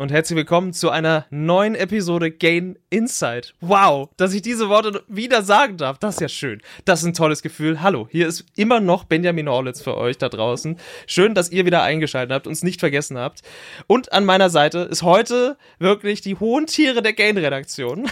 und herzlich willkommen zu einer neuen Episode Gain Insight. Wow, dass ich diese Worte wieder sagen darf, das ist ja schön. Das ist ein tolles Gefühl. Hallo, hier ist immer noch Benjamin Orlitz für euch da draußen. Schön, dass ihr wieder eingeschaltet habt, uns nicht vergessen habt. Und an meiner Seite ist heute wirklich die hohen Tiere der Gain-Redaktion.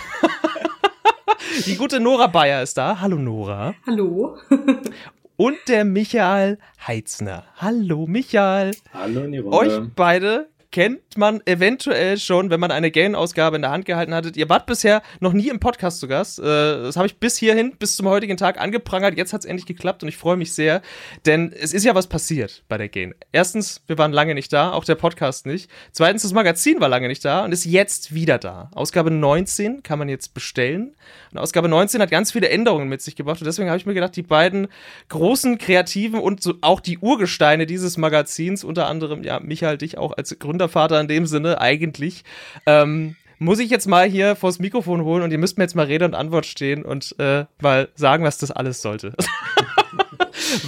die gute Nora Bayer ist da. Hallo Nora. Hallo. und der Michael Heitzner. Hallo Michael. Hallo in die Runde. Euch beide kennt man eventuell schon, wenn man eine Gain-Ausgabe in der Hand gehalten hattet. Ihr wart bisher noch nie im Podcast zu Gast. Äh, das habe ich bis hierhin, bis zum heutigen Tag angeprangert. Jetzt hat es endlich geklappt und ich freue mich sehr, denn es ist ja was passiert bei der Gain. Erstens, wir waren lange nicht da, auch der Podcast nicht. Zweitens, das Magazin war lange nicht da und ist jetzt wieder da. Ausgabe 19 kann man jetzt bestellen. Und Ausgabe 19 hat ganz viele Änderungen mit sich gebracht und deswegen habe ich mir gedacht, die beiden großen Kreativen und so auch die Urgesteine dieses Magazins, unter anderem ja Michael dich auch als Gründer Gründervater in dem Sinne eigentlich. Ähm, muss ich jetzt mal hier vors Mikrofon holen und ihr müsst mir jetzt mal Rede und Antwort stehen und äh, mal sagen, was das alles sollte.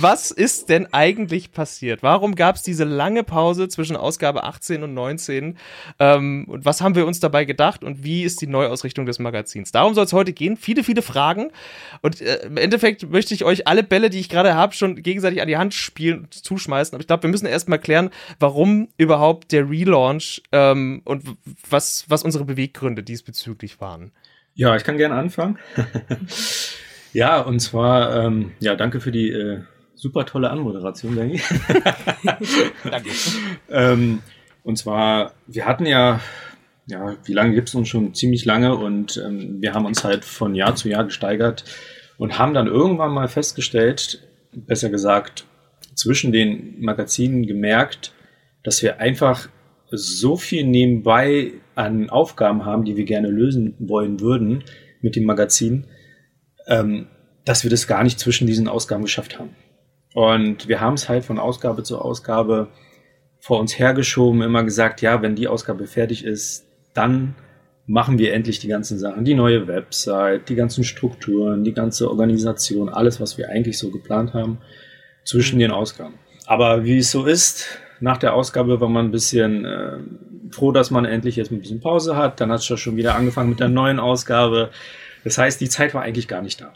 Was ist denn eigentlich passiert? Warum gab es diese lange Pause zwischen Ausgabe 18 und 19? Ähm, und was haben wir uns dabei gedacht und wie ist die Neuausrichtung des Magazins? Darum soll es heute gehen. Viele, viele Fragen. Und äh, im Endeffekt möchte ich euch alle Bälle, die ich gerade habe, schon gegenseitig an die Hand spielen und zuschmeißen. Aber ich glaube, wir müssen erst mal klären, warum überhaupt der Relaunch ähm, und was, was unsere Beweggründe diesbezüglich waren. Ja, ich kann gerne anfangen. Ja, und zwar, ähm, ja, danke für die äh, super tolle Anmoderation, Danny. danke. ähm, und zwar, wir hatten ja, ja, wie lange gibt's uns schon? Ziemlich lange und ähm, wir haben uns halt von Jahr zu Jahr gesteigert und haben dann irgendwann mal festgestellt, besser gesagt, zwischen den Magazinen gemerkt, dass wir einfach so viel nebenbei an Aufgaben haben, die wir gerne lösen wollen würden mit dem Magazin, ähm, dass wir das gar nicht zwischen diesen Ausgaben geschafft haben. Und wir haben es halt von Ausgabe zu Ausgabe vor uns hergeschoben, immer gesagt, ja, wenn die Ausgabe fertig ist, dann machen wir endlich die ganzen Sachen, die neue Website, die ganzen Strukturen, die ganze Organisation, alles, was wir eigentlich so geplant haben, zwischen mhm. den Ausgaben. Aber wie es so ist, nach der Ausgabe war man ein bisschen äh, froh, dass man endlich jetzt ein bisschen Pause hat. Dann hat es schon wieder angefangen mit der neuen Ausgabe. Das heißt, die Zeit war eigentlich gar nicht da.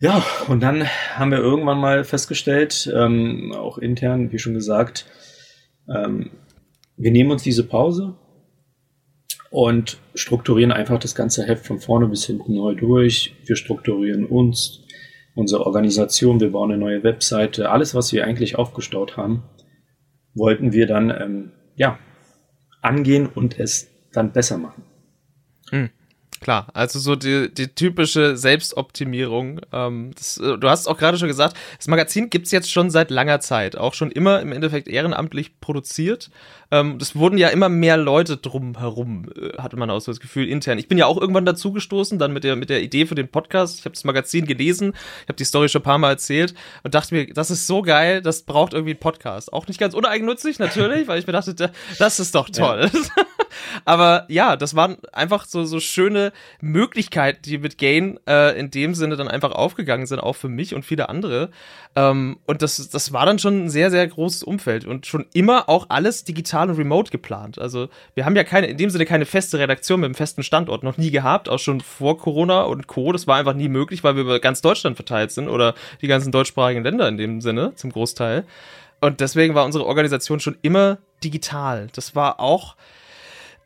Ja, und dann haben wir irgendwann mal festgestellt, ähm, auch intern, wie schon gesagt, ähm, wir nehmen uns diese Pause und strukturieren einfach das ganze Heft von vorne bis hinten neu durch. Wir strukturieren uns, unsere Organisation, wir bauen eine neue Webseite, alles, was wir eigentlich aufgestaut haben, wollten wir dann ähm, ja angehen und es dann besser machen. Hm. Klar, also so die, die typische Selbstoptimierung. Ähm, das, äh, du hast auch gerade schon gesagt, das Magazin gibt's jetzt schon seit langer Zeit, auch schon immer im Endeffekt ehrenamtlich produziert. Ähm, das wurden ja immer mehr Leute drum herum, äh, hatte man auch so das Gefühl intern. Ich bin ja auch irgendwann dazugestoßen, dann mit der, mit der Idee für den Podcast. Ich habe das Magazin gelesen, ich habe die Story schon ein paar Mal erzählt und dachte mir, das ist so geil, das braucht irgendwie einen Podcast. Auch nicht ganz uneigennützig, natürlich, weil ich mir dachte, das ist doch toll. Ja. Aber ja, das waren einfach so, so schöne Möglichkeiten, die mit Gain äh, in dem Sinne dann einfach aufgegangen sind, auch für mich und viele andere. Ähm, und das, das war dann schon ein sehr, sehr großes Umfeld und schon immer auch alles digital und remote geplant. Also wir haben ja keine, in dem Sinne keine feste Redaktion mit einem festen Standort noch nie gehabt, auch schon vor Corona und Co. Das war einfach nie möglich, weil wir über ganz Deutschland verteilt sind oder die ganzen deutschsprachigen Länder in dem Sinne zum Großteil. Und deswegen war unsere Organisation schon immer digital. Das war auch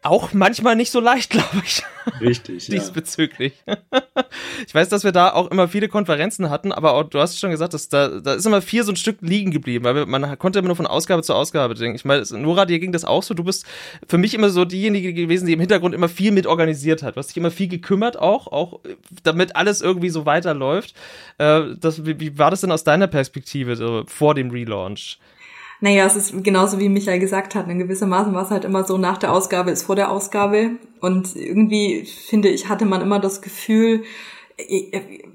auch manchmal nicht so leicht, glaube ich. Richtig. Diesbezüglich. Ja. ich weiß, dass wir da auch immer viele Konferenzen hatten, aber auch, du hast schon gesagt, dass da, da ist immer viel so ein Stück liegen geblieben, weil man konnte immer nur von Ausgabe zu Ausgabe denken. Ich meine, Nora, dir ging das auch so. Du bist für mich immer so diejenige gewesen, die im Hintergrund immer viel mit organisiert hat. Du hast dich immer viel gekümmert auch, auch damit alles irgendwie so weiterläuft. Äh, das, wie, wie war das denn aus deiner Perspektive so, vor dem Relaunch? Naja, es ist genauso wie Michael gesagt hat. In gewissermaßen war es halt immer so, nach der Ausgabe ist vor der Ausgabe. Und irgendwie, finde ich, hatte man immer das Gefühl,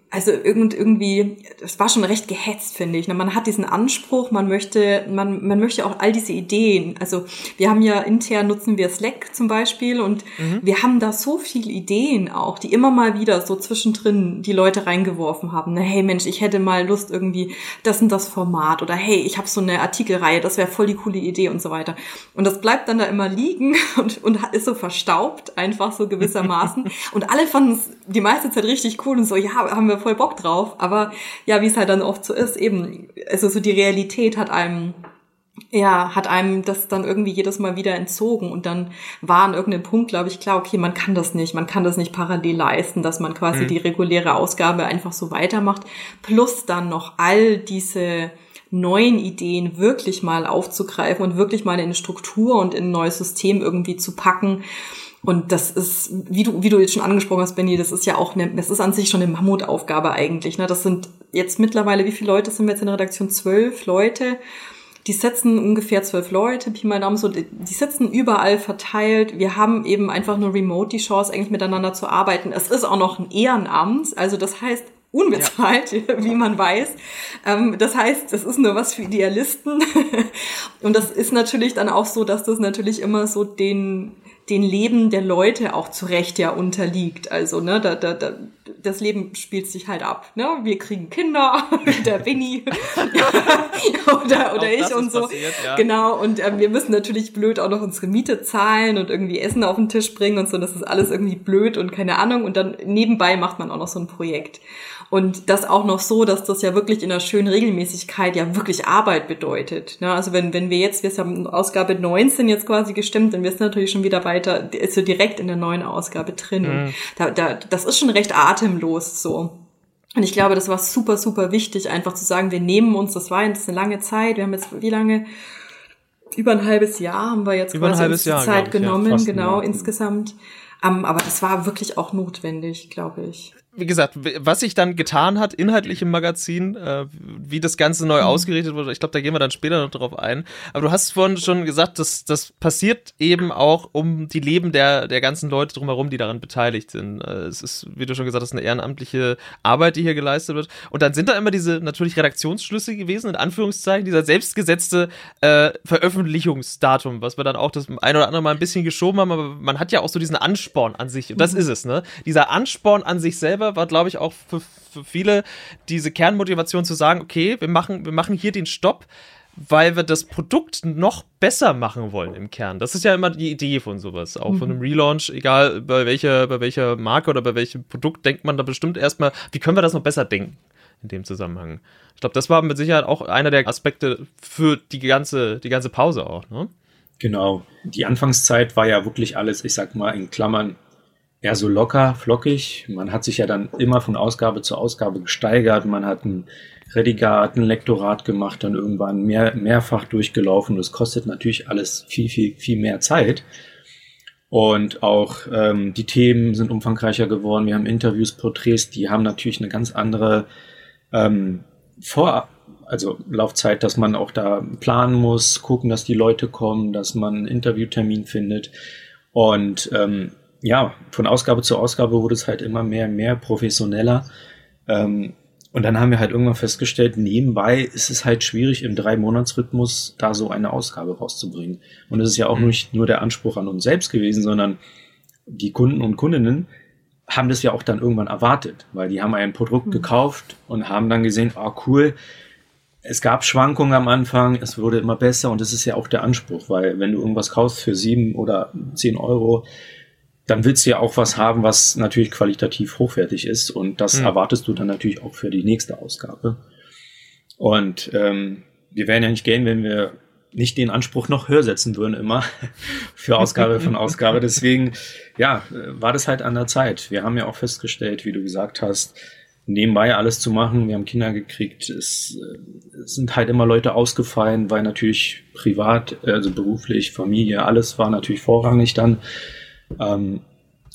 also irgend, irgendwie, das war schon recht gehetzt, finde ich. Man hat diesen Anspruch, man möchte, man, man möchte auch all diese Ideen. Also wir haben ja intern nutzen wir Slack zum Beispiel und mhm. wir haben da so viele Ideen auch, die immer mal wieder so zwischendrin die Leute reingeworfen haben. Na, hey Mensch, ich hätte mal Lust irgendwie, das und das Format oder hey, ich habe so eine Artikelreihe, das wäre voll die coole Idee und so weiter. Und das bleibt dann da immer liegen und, und ist so verstaubt, einfach so gewissermaßen. und alle fanden es die meiste Zeit richtig cool und so, ja, haben wir voll Bock drauf. Aber ja, wie es halt dann oft so ist, eben, also so die Realität hat einem ja, hat einem das dann irgendwie jedes Mal wieder entzogen und dann war an irgendeinem Punkt, glaube ich, klar, okay, man kann das nicht, man kann das nicht parallel leisten, dass man quasi mhm. die reguläre Ausgabe einfach so weitermacht, plus dann noch all diese neuen Ideen wirklich mal aufzugreifen und wirklich mal in eine Struktur und in ein neues System irgendwie zu packen. Und das ist, wie du, wie du jetzt schon angesprochen hast, Benny, das ist ja auch eine, das ist an sich schon eine Mammutaufgabe eigentlich. Ne? Das sind jetzt mittlerweile, wie viele Leute sind wir jetzt in der Redaktion? Zwölf Leute. Die sitzen ungefähr zwölf Leute, Pi mal Daumen, so, die sitzen überall verteilt. Wir haben eben einfach nur remote die Chance, eigentlich miteinander zu arbeiten. Es ist auch noch ein Ehrenamt, also das heißt, unbezahlt, ja. wie man weiß. Ähm, das heißt, das ist nur was für Idealisten. Und das ist natürlich dann auch so, dass das natürlich immer so den den Leben der Leute auch zu Recht ja unterliegt. Also, ne, da, da, da, das Leben spielt sich halt ab. Ne? Wir kriegen Kinder, der Winnie oder, oder ich und so. Passiert, ja. Genau, und ähm, wir müssen natürlich blöd auch noch unsere Miete zahlen und irgendwie Essen auf den Tisch bringen und so. Das ist alles irgendwie blöd und keine Ahnung. Und dann nebenbei macht man auch noch so ein Projekt. Und das auch noch so, dass das ja wirklich in einer schönen Regelmäßigkeit ja wirklich Arbeit bedeutet. Ne? Also wenn, wenn wir jetzt, wir haben Ausgabe 19 jetzt quasi gestimmt, dann wirst du natürlich schon wieder weiter, ist so direkt in der neuen Ausgabe drin. Mhm. Da, da, das ist schon recht atemlos so. Und ich glaube, das war super, super wichtig, einfach zu sagen, wir nehmen uns, das war jetzt eine lange Zeit, wir haben jetzt, wie lange? Über ein halbes Jahr haben wir jetzt Über quasi uns die Jahr, Zeit genommen, ja, genau, insgesamt. Um, aber das war wirklich auch notwendig, glaube ich wie gesagt, was sich dann getan hat, inhaltlich im Magazin, äh, wie das Ganze neu mhm. ausgerichtet wurde, ich glaube, da gehen wir dann später noch drauf ein. Aber du hast vorhin schon gesagt, dass das passiert eben auch um die Leben der, der ganzen Leute drumherum, die daran beteiligt sind. Äh, es ist, wie du schon gesagt hast, eine ehrenamtliche Arbeit, die hier geleistet wird. Und dann sind da immer diese natürlich Redaktionsschlüsse gewesen, in Anführungszeichen, dieser selbstgesetzte äh, Veröffentlichungsdatum, was wir dann auch das ein oder andere Mal ein bisschen geschoben haben, aber man hat ja auch so diesen Ansporn an sich. Und das mhm. ist es, ne? Dieser Ansporn an sich selber selber war, glaube ich, auch für, für viele diese Kernmotivation zu sagen, okay, wir machen, wir machen hier den Stopp, weil wir das Produkt noch besser machen wollen im Kern. Das ist ja immer die Idee von sowas. Auch mhm. von einem Relaunch, egal bei welcher, bei welcher Marke oder bei welchem Produkt, denkt man da bestimmt erstmal, wie können wir das noch besser denken in dem Zusammenhang. Ich glaube, das war mit Sicherheit auch einer der Aspekte für die ganze, die ganze Pause auch, ne? Genau. Die Anfangszeit war ja wirklich alles, ich sag mal, in Klammern eher so locker, flockig. Man hat sich ja dann immer von Ausgabe zu Ausgabe gesteigert. Man hat ein Redigat, ein Lektorat gemacht, dann irgendwann mehr, mehrfach durchgelaufen. Das kostet natürlich alles viel, viel, viel mehr Zeit. Und auch ähm, die Themen sind umfangreicher geworden. Wir haben Interviews, Porträts, die haben natürlich eine ganz andere ähm, Vor also Laufzeit, dass man auch da planen muss, gucken, dass die Leute kommen, dass man einen Interviewtermin findet. Und ähm, ja, von Ausgabe zu Ausgabe wurde es halt immer mehr, mehr professioneller. Ähm, und dann haben wir halt irgendwann festgestellt, nebenbei ist es halt schwierig, im Drei-Monats-Rhythmus da so eine Ausgabe rauszubringen. Und es ist ja auch mhm. nicht nur der Anspruch an uns selbst gewesen, sondern die Kunden und Kundinnen haben das ja auch dann irgendwann erwartet, weil die haben ein Produkt mhm. gekauft und haben dann gesehen, ah oh, cool, es gab Schwankungen am Anfang, es wurde immer besser und das ist ja auch der Anspruch, weil wenn du irgendwas kaufst für sieben oder zehn Euro, dann willst du ja auch was haben, was natürlich qualitativ hochwertig ist. Und das mhm. erwartest du dann natürlich auch für die nächste Ausgabe. Und ähm, wir wären ja nicht gehen, wenn wir nicht den Anspruch noch höher setzen würden immer für Ausgabe von Ausgabe. Deswegen, ja, war das halt an der Zeit. Wir haben ja auch festgestellt, wie du gesagt hast, nebenbei alles zu machen. Wir haben Kinder gekriegt. Es, es sind halt immer Leute ausgefallen, weil natürlich privat, also beruflich, Familie, alles war natürlich vorrangig dann. Ähm,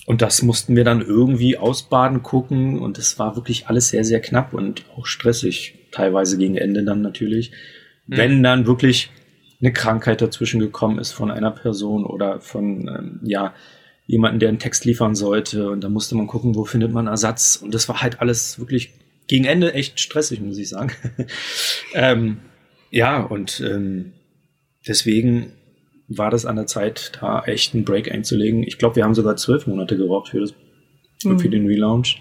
und das mussten wir dann irgendwie ausbaden gucken und es war wirklich alles sehr, sehr knapp und auch stressig, teilweise gegen Ende dann natürlich. Mhm. Wenn dann wirklich eine Krankheit dazwischen gekommen ist von einer Person oder von, ähm, ja, jemanden, der einen Text liefern sollte. Und da musste man gucken, wo findet man Ersatz. Und das war halt alles wirklich gegen Ende echt stressig, muss ich sagen. ähm, ja, und ähm, deswegen war das an der Zeit, da echt einen Break einzulegen. Ich glaube, wir haben sogar zwölf Monate gebraucht für, das, mhm. für den Relaunch,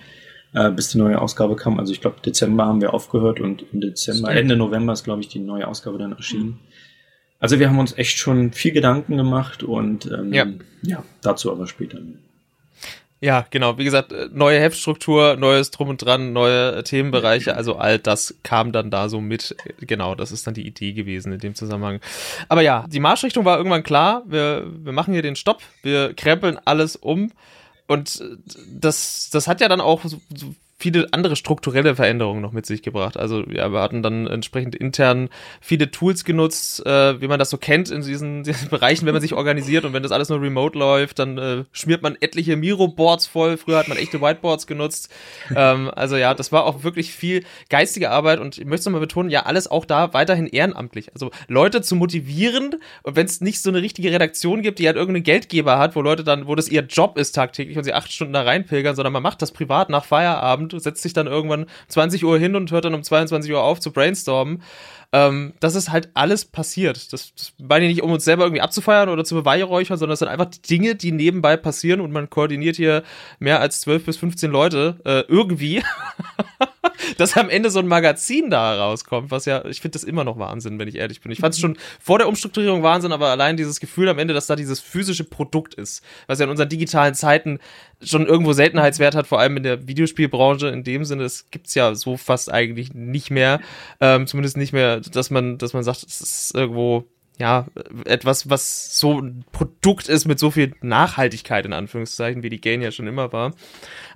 äh, bis die neue Ausgabe kam. Also ich glaube, Dezember haben wir aufgehört und im Dezember, Stimmt. Ende November ist, glaube ich, die neue Ausgabe dann erschienen. Mhm. Also wir haben uns echt schon viel Gedanken gemacht und ähm, ja. ja, dazu aber später. Ja, genau. Wie gesagt, äh, neue Heftstruktur, neues Drum und Dran, neue Themenbereiche, also all das kam dann da so mit. Genau, das ist dann die Idee gewesen in dem Zusammenhang. Aber ja, die Marschrichtung war irgendwann klar. Wir, wir machen hier den Stopp, wir krempeln alles um. Und äh, das, das hat ja dann auch so, so viele andere strukturelle Veränderungen noch mit sich gebracht. Also ja, wir hatten dann entsprechend intern viele Tools genutzt, äh, wie man das so kennt in diesen, diesen, Bereichen, wenn man sich organisiert und wenn das alles nur remote läuft, dann äh, schmiert man etliche Miro-Boards voll. Früher hat man echte Whiteboards genutzt. ähm, also ja, das war auch wirklich viel geistige Arbeit und ich möchte nochmal betonen, ja, alles auch da weiterhin ehrenamtlich. Also Leute zu motivieren wenn es nicht so eine richtige Redaktion gibt, die halt irgendeinen Geldgeber hat, wo Leute dann, wo das ihr Job ist tagtäglich und sie acht Stunden da reinpilgern, sondern man macht das privat nach Feierabend setzt sich dann irgendwann 20 Uhr hin und hört dann um 22 Uhr auf zu brainstormen. Ähm, das ist halt alles passiert. Das, das meine ich nicht, um uns selber irgendwie abzufeiern oder zu beweihräuchern, sondern es sind einfach Dinge, die nebenbei passieren und man koordiniert hier mehr als 12 bis 15 Leute äh, irgendwie. dass am Ende so ein Magazin da rauskommt, was ja, ich finde das immer noch Wahnsinn, wenn ich ehrlich bin. Ich fand es schon vor der Umstrukturierung Wahnsinn, aber allein dieses Gefühl am Ende, dass da dieses physische Produkt ist, was ja in unseren digitalen Zeiten schon irgendwo Seltenheitswert hat, vor allem in der Videospielbranche. In dem Sinne, das gibt's ja so fast eigentlich nicht mehr. Ähm, zumindest nicht mehr, dass man, dass man sagt, es ist irgendwo ja, etwas, was so ein Produkt ist mit so viel Nachhaltigkeit, in Anführungszeichen, wie die Gain ja schon immer war.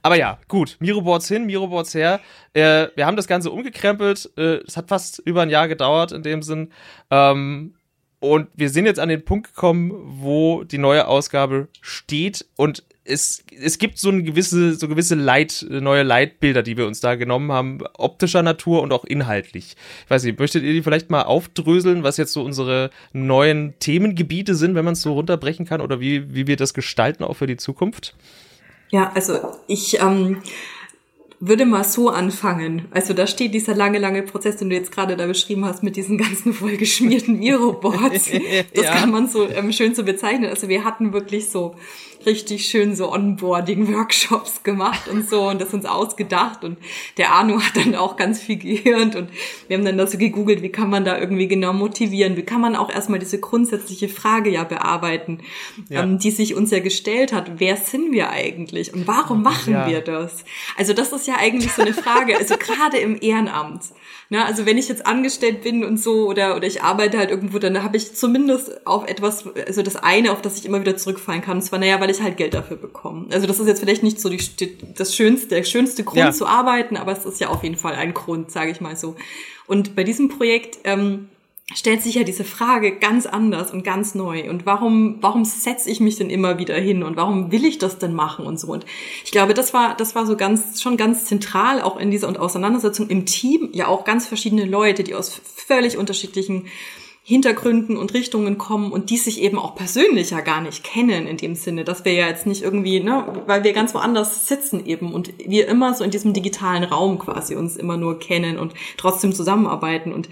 Aber ja, gut, Miroboards hin, Miroboards her. Äh, wir haben das Ganze umgekrempelt. Äh, es hat fast über ein Jahr gedauert in dem Sinn. Ähm, und wir sind jetzt an den Punkt gekommen, wo die neue Ausgabe steht und es, es gibt so eine gewisse, so gewisse Leit, neue Leitbilder, die wir uns da genommen haben, optischer Natur und auch inhaltlich. Ich weiß nicht, möchtet ihr die vielleicht mal aufdröseln, was jetzt so unsere neuen Themengebiete sind, wenn man es so runterbrechen kann, oder wie, wie wir das gestalten auch für die Zukunft? Ja, also ich ähm, würde mal so anfangen. Also da steht dieser lange, lange Prozess, den du jetzt gerade da beschrieben hast, mit diesen ganzen vollgeschmierten Miro-Boards. Das ja. kann man so ähm, schön so bezeichnen. Also wir hatten wirklich so richtig schön so Onboarding-Workshops gemacht und so und das uns ausgedacht und der Arno hat dann auch ganz viel gehört und wir haben dann da so gegoogelt, wie kann man da irgendwie genau motivieren, wie kann man auch erstmal diese grundsätzliche Frage ja bearbeiten, ja. Ähm, die sich uns ja gestellt hat, wer sind wir eigentlich und warum machen ja. wir das? Also das ist ja eigentlich so eine Frage, also gerade im Ehrenamt. Ne? Also wenn ich jetzt angestellt bin und so oder, oder ich arbeite halt irgendwo, dann habe ich zumindest auf etwas, also das eine, auf das ich immer wieder zurückfallen kann. Und zwar, naja, weil ich halt Geld dafür bekomme. Also das ist jetzt vielleicht nicht so die, das schönste, der schönste Grund ja. zu arbeiten, aber es ist ja auf jeden Fall ein Grund, sage ich mal so. Und bei diesem Projekt ähm, stellt sich ja diese Frage ganz anders und ganz neu. Und warum, warum setze ich mich denn immer wieder hin und warum will ich das denn machen und so? Und ich glaube, das war, das war so ganz, schon ganz zentral auch in dieser Auseinandersetzung im Team. Ja, auch ganz verschiedene Leute, die aus völlig unterschiedlichen Hintergründen und Richtungen kommen und die sich eben auch persönlich ja gar nicht kennen in dem Sinne, dass wir ja jetzt nicht irgendwie, ne, weil wir ganz woanders sitzen eben und wir immer so in diesem digitalen Raum quasi uns immer nur kennen und trotzdem zusammenarbeiten und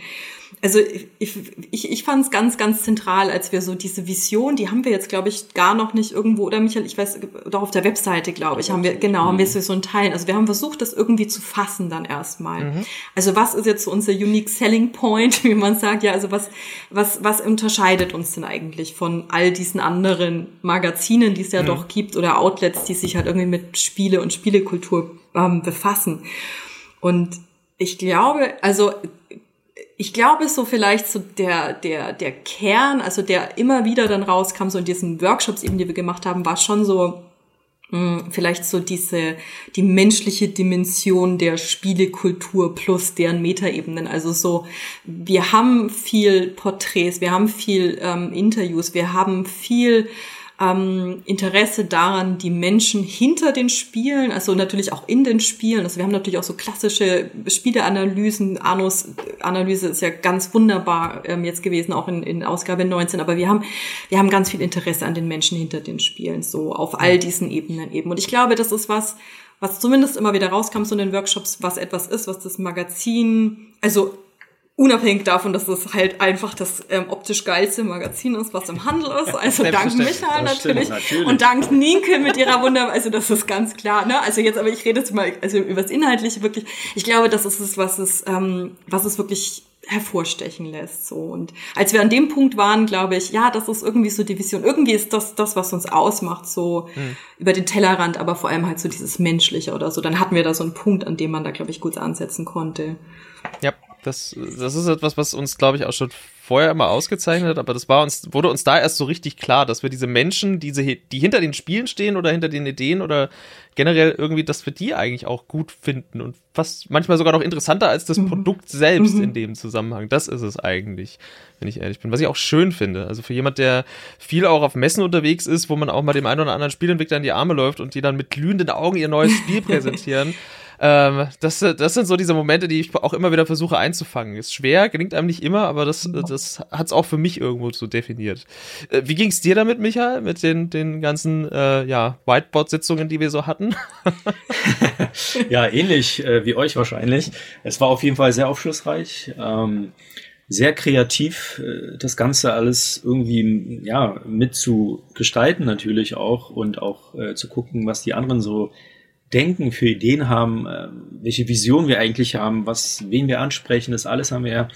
also ich, ich, ich fand es ganz, ganz zentral, als wir so diese Vision, die haben wir jetzt, glaube ich, gar noch nicht irgendwo, oder Michael, ich weiß, doch auf der Webseite, glaube ich, haben wir, genau, haben wir mhm. so ein Teil. Also wir haben versucht, das irgendwie zu fassen dann erstmal. Mhm. Also was ist jetzt so unser unique selling point, wie man sagt, ja, also was, was, was unterscheidet uns denn eigentlich von all diesen anderen Magazinen, die es ja mhm. doch gibt, oder Outlets, die sich halt irgendwie mit Spiele und Spielekultur ähm, befassen. Und ich glaube, also ich glaube, so vielleicht so der, der, der Kern, also der immer wieder dann rauskam, so in diesen Workshops eben, die wir gemacht haben, war schon so, mh, hm, vielleicht so diese, die menschliche Dimension der Spielekultur plus deren Metaebenen. Also so, wir haben viel Porträts, wir haben viel ähm, Interviews, wir haben viel ähm, Interesse daran, die Menschen hinter den Spielen, also natürlich auch in den Spielen, also wir haben natürlich auch so klassische Spieleanalysen, Anus Analyse ist ja ganz wunderbar ähm, jetzt gewesen, auch in, in Ausgabe 19, aber wir haben, wir haben ganz viel Interesse an den Menschen hinter den Spielen, so auf all diesen Ebenen eben. Und ich glaube, das ist was, was zumindest immer wieder rauskam so in den Workshops, was etwas ist, was das Magazin, also unabhängig davon, dass es halt einfach das ähm, optisch geilste Magazin ist, was im Handel ist. Also dank Michael natürlich. natürlich. Und dank Nienke mit ihrer Wunder, also das ist ganz klar. Ne? Also jetzt, aber ich rede jetzt mal also über das Inhaltliche wirklich. Ich glaube, das ist es, was es, ähm, was es wirklich hervorstechen lässt. So und als wir an dem Punkt waren, glaube ich, ja, das ist irgendwie so die Vision. Irgendwie ist das das, was uns ausmacht, so hm. über den Tellerrand, aber vor allem halt so dieses Menschliche oder so. Dann hatten wir da so einen Punkt, an dem man da glaube ich gut ansetzen konnte. Ja, das, das ist etwas, was uns, glaube ich, auch schon vorher immer ausgezeichnet hat, aber das war uns, wurde uns da erst so richtig klar, dass wir diese Menschen, diese, die hinter den Spielen stehen oder hinter den Ideen oder generell irgendwie, dass wir die eigentlich auch gut finden und fast manchmal sogar noch interessanter als das mhm. Produkt selbst mhm. in dem Zusammenhang. Das ist es eigentlich, wenn ich ehrlich bin. Was ich auch schön finde. Also für jemand, der viel auch auf Messen unterwegs ist, wo man auch mal dem einen oder anderen Spielentwickler in die Arme läuft und die dann mit glühenden Augen ihr neues Spiel präsentieren. Ähm, das, das sind so diese Momente, die ich auch immer wieder versuche einzufangen. Ist schwer, gelingt einem nicht immer, aber das, das hat es auch für mich irgendwo so definiert. Äh, wie ging es dir damit, Michael, mit den, den ganzen äh, ja, Whiteboard-Sitzungen, die wir so hatten? ja, ähnlich äh, wie euch wahrscheinlich. Es war auf jeden Fall sehr aufschlussreich. Ähm, sehr kreativ, äh, das Ganze alles irgendwie ja mit zu gestalten natürlich auch und auch äh, zu gucken, was die anderen so denken, für Ideen haben, äh, welche Vision wir eigentlich haben, was, wen wir ansprechen, das alles haben wir ja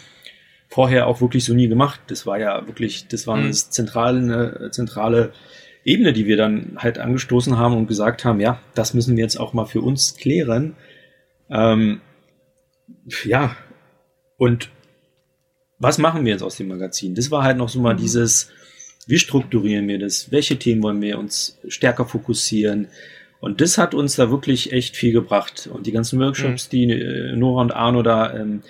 vorher auch wirklich so nie gemacht. Das war ja wirklich, das war eine mhm. zentrale, eine zentrale Ebene, die wir dann halt angestoßen haben und gesagt haben, ja, das müssen wir jetzt auch mal für uns klären. Ähm, ja, und was machen wir jetzt aus dem Magazin? Das war halt noch so mal mhm. dieses, wie strukturieren wir das? Welche Themen wollen wir uns stärker fokussieren? Und das hat uns da wirklich echt viel gebracht. Und die ganzen Workshops, mhm. die äh, Nora und Arno da ähm,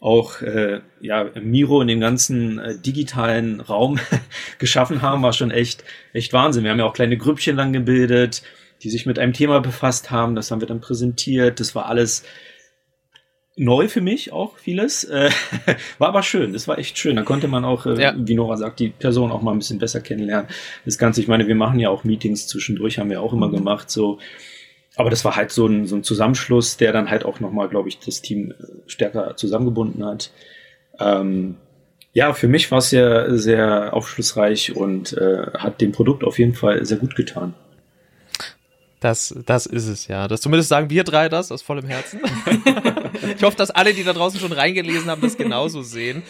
auch äh, ja Miro in den ganzen äh, digitalen Raum geschaffen haben, war schon echt echt Wahnsinn. Wir haben ja auch kleine Grüppchen dann gebildet, die sich mit einem Thema befasst haben. Das haben wir dann präsentiert. Das war alles neu für mich auch vieles. Äh, war aber schön, das war echt schön. Da konnte man auch, äh, ja. wie Nora sagt, die Person auch mal ein bisschen besser kennenlernen. Das Ganze, ich meine, wir machen ja auch Meetings zwischendurch, haben wir auch immer mhm. gemacht, so. Aber das war halt so ein, so ein Zusammenschluss, der dann halt auch nochmal, glaube ich, das Team äh, stärker zusammengebunden hat. Ähm, ja, für mich war es sehr, sehr aufschlussreich und äh, hat dem Produkt auf jeden Fall sehr gut getan. Das, das ist es, ja. Das zumindest sagen wir drei das aus vollem Herzen. ich hoffe, dass alle, die da draußen schon reingelesen haben, das genauso sehen.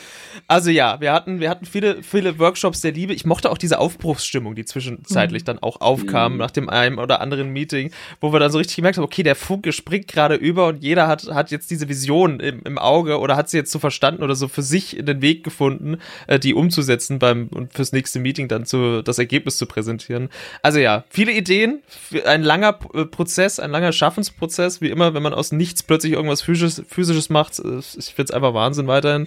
Also ja, wir hatten, wir hatten viele, viele Workshops der Liebe. Ich mochte auch diese Aufbruchsstimmung, die zwischenzeitlich mhm. dann auch aufkam mhm. nach dem einen oder anderen Meeting, wo wir dann so richtig gemerkt haben, okay, der Funke springt gerade über und jeder hat, hat jetzt diese Vision im, im Auge oder hat sie jetzt so verstanden oder so für sich in den Weg gefunden, äh, die umzusetzen beim und fürs nächste Meeting dann zu, das Ergebnis zu präsentieren. Also ja, viele Ideen, ein langer äh, Prozess, ein langer Schaffensprozess, wie immer, wenn man aus nichts plötzlich irgendwas Physisches, Physisches macht. Äh, ich finde es einfach Wahnsinn weiterhin.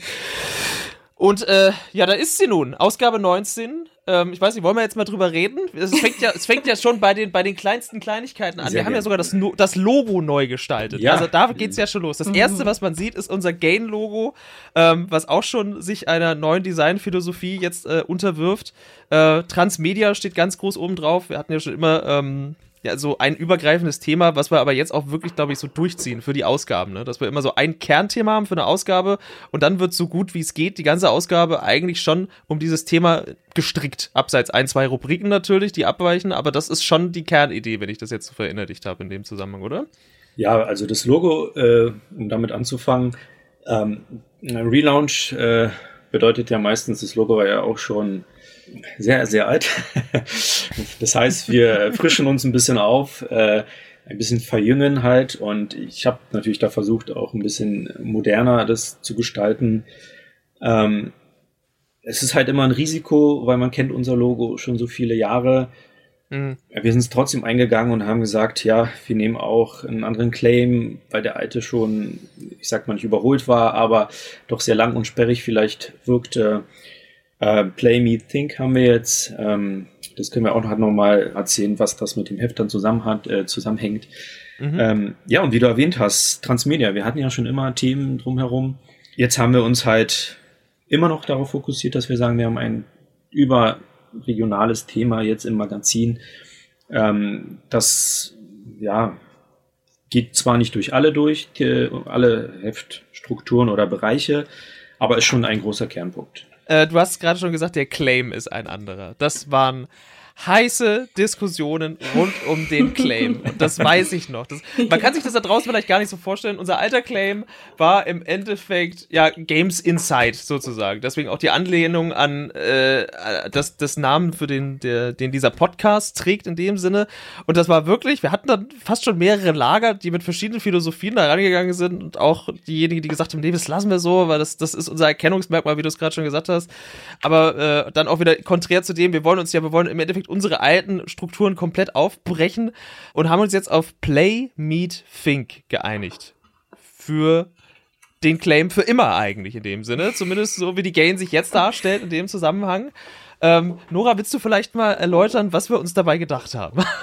Und äh, ja, da ist sie nun. Ausgabe 19. Ähm, ich weiß nicht, wollen wir jetzt mal drüber reden? Es fängt ja, es fängt ja schon bei den, bei den kleinsten Kleinigkeiten an. Sehr wir haben ja sogar das, das Logo neu gestaltet. Ja. Also da geht's ja schon los. Das erste, was man sieht, ist unser Gain-Logo, ähm, was auch schon sich einer neuen Designphilosophie jetzt äh, unterwirft. Äh, Transmedia steht ganz groß oben drauf. Wir hatten ja schon immer ähm, ja, so ein übergreifendes Thema, was wir aber jetzt auch wirklich, glaube ich, so durchziehen für die Ausgaben, ne? Dass wir immer so ein Kernthema haben für eine Ausgabe und dann wird so gut wie es geht die ganze Ausgabe eigentlich schon um dieses Thema gestrickt. Abseits ein, zwei Rubriken natürlich, die abweichen, aber das ist schon die Kernidee, wenn ich das jetzt so verinnerlicht habe in dem Zusammenhang, oder? Ja, also das Logo, äh, um damit anzufangen, ähm, Relaunch äh, bedeutet ja meistens, das Logo war ja auch schon sehr, sehr alt. Das heißt, wir frischen uns ein bisschen auf, äh, ein bisschen verjüngen halt. Und ich habe natürlich da versucht, auch ein bisschen moderner das zu gestalten. Ähm, es ist halt immer ein Risiko, weil man kennt unser Logo schon so viele Jahre. Mhm. Wir sind es trotzdem eingegangen und haben gesagt, ja, wir nehmen auch einen anderen Claim, weil der alte schon, ich sag mal nicht überholt war, aber doch sehr lang und sperrig vielleicht wirkte. Äh, Play Me Think haben wir jetzt. Ähm, das können wir auch noch mal erzählen, was das mit dem Heft dann zusammen hat, äh, zusammenhängt. Mhm. Ähm, ja, und wie du erwähnt hast, Transmedia, wir hatten ja schon immer Themen drumherum. Jetzt haben wir uns halt immer noch darauf fokussiert, dass wir sagen, wir haben ein überregionales Thema jetzt im Magazin. Ähm, das, ja, geht zwar nicht durch alle durch, die, alle Heftstrukturen oder Bereiche, aber ist schon ein großer Kernpunkt. Äh, du hast gerade schon gesagt, der Claim ist ein anderer. Das waren heiße Diskussionen rund um den Claim. Und das weiß ich noch. Das, man kann sich das da draußen vielleicht gar nicht so vorstellen. Unser alter Claim war im Endeffekt ja Games Insight sozusagen. Deswegen auch die Anlehnung an äh, das, das Namen für den, der, den dieser Podcast trägt in dem Sinne. Und das war wirklich, wir hatten dann fast schon mehrere Lager, die mit verschiedenen Philosophien da rangegangen sind und auch diejenigen, die gesagt haben, nee, das lassen wir so, weil das, das ist unser Erkennungsmerkmal, wie du es gerade schon gesagt hast. Aber äh, dann auch wieder konträr zu dem, wir wollen uns ja, wir wollen im Endeffekt unsere alten Strukturen komplett aufbrechen und haben uns jetzt auf Play, Meet, Think geeinigt. Für den Claim für immer eigentlich in dem Sinne. Zumindest so, wie die Gain sich jetzt darstellt in dem Zusammenhang. Ähm, Nora, willst du vielleicht mal erläutern, was wir uns dabei gedacht haben?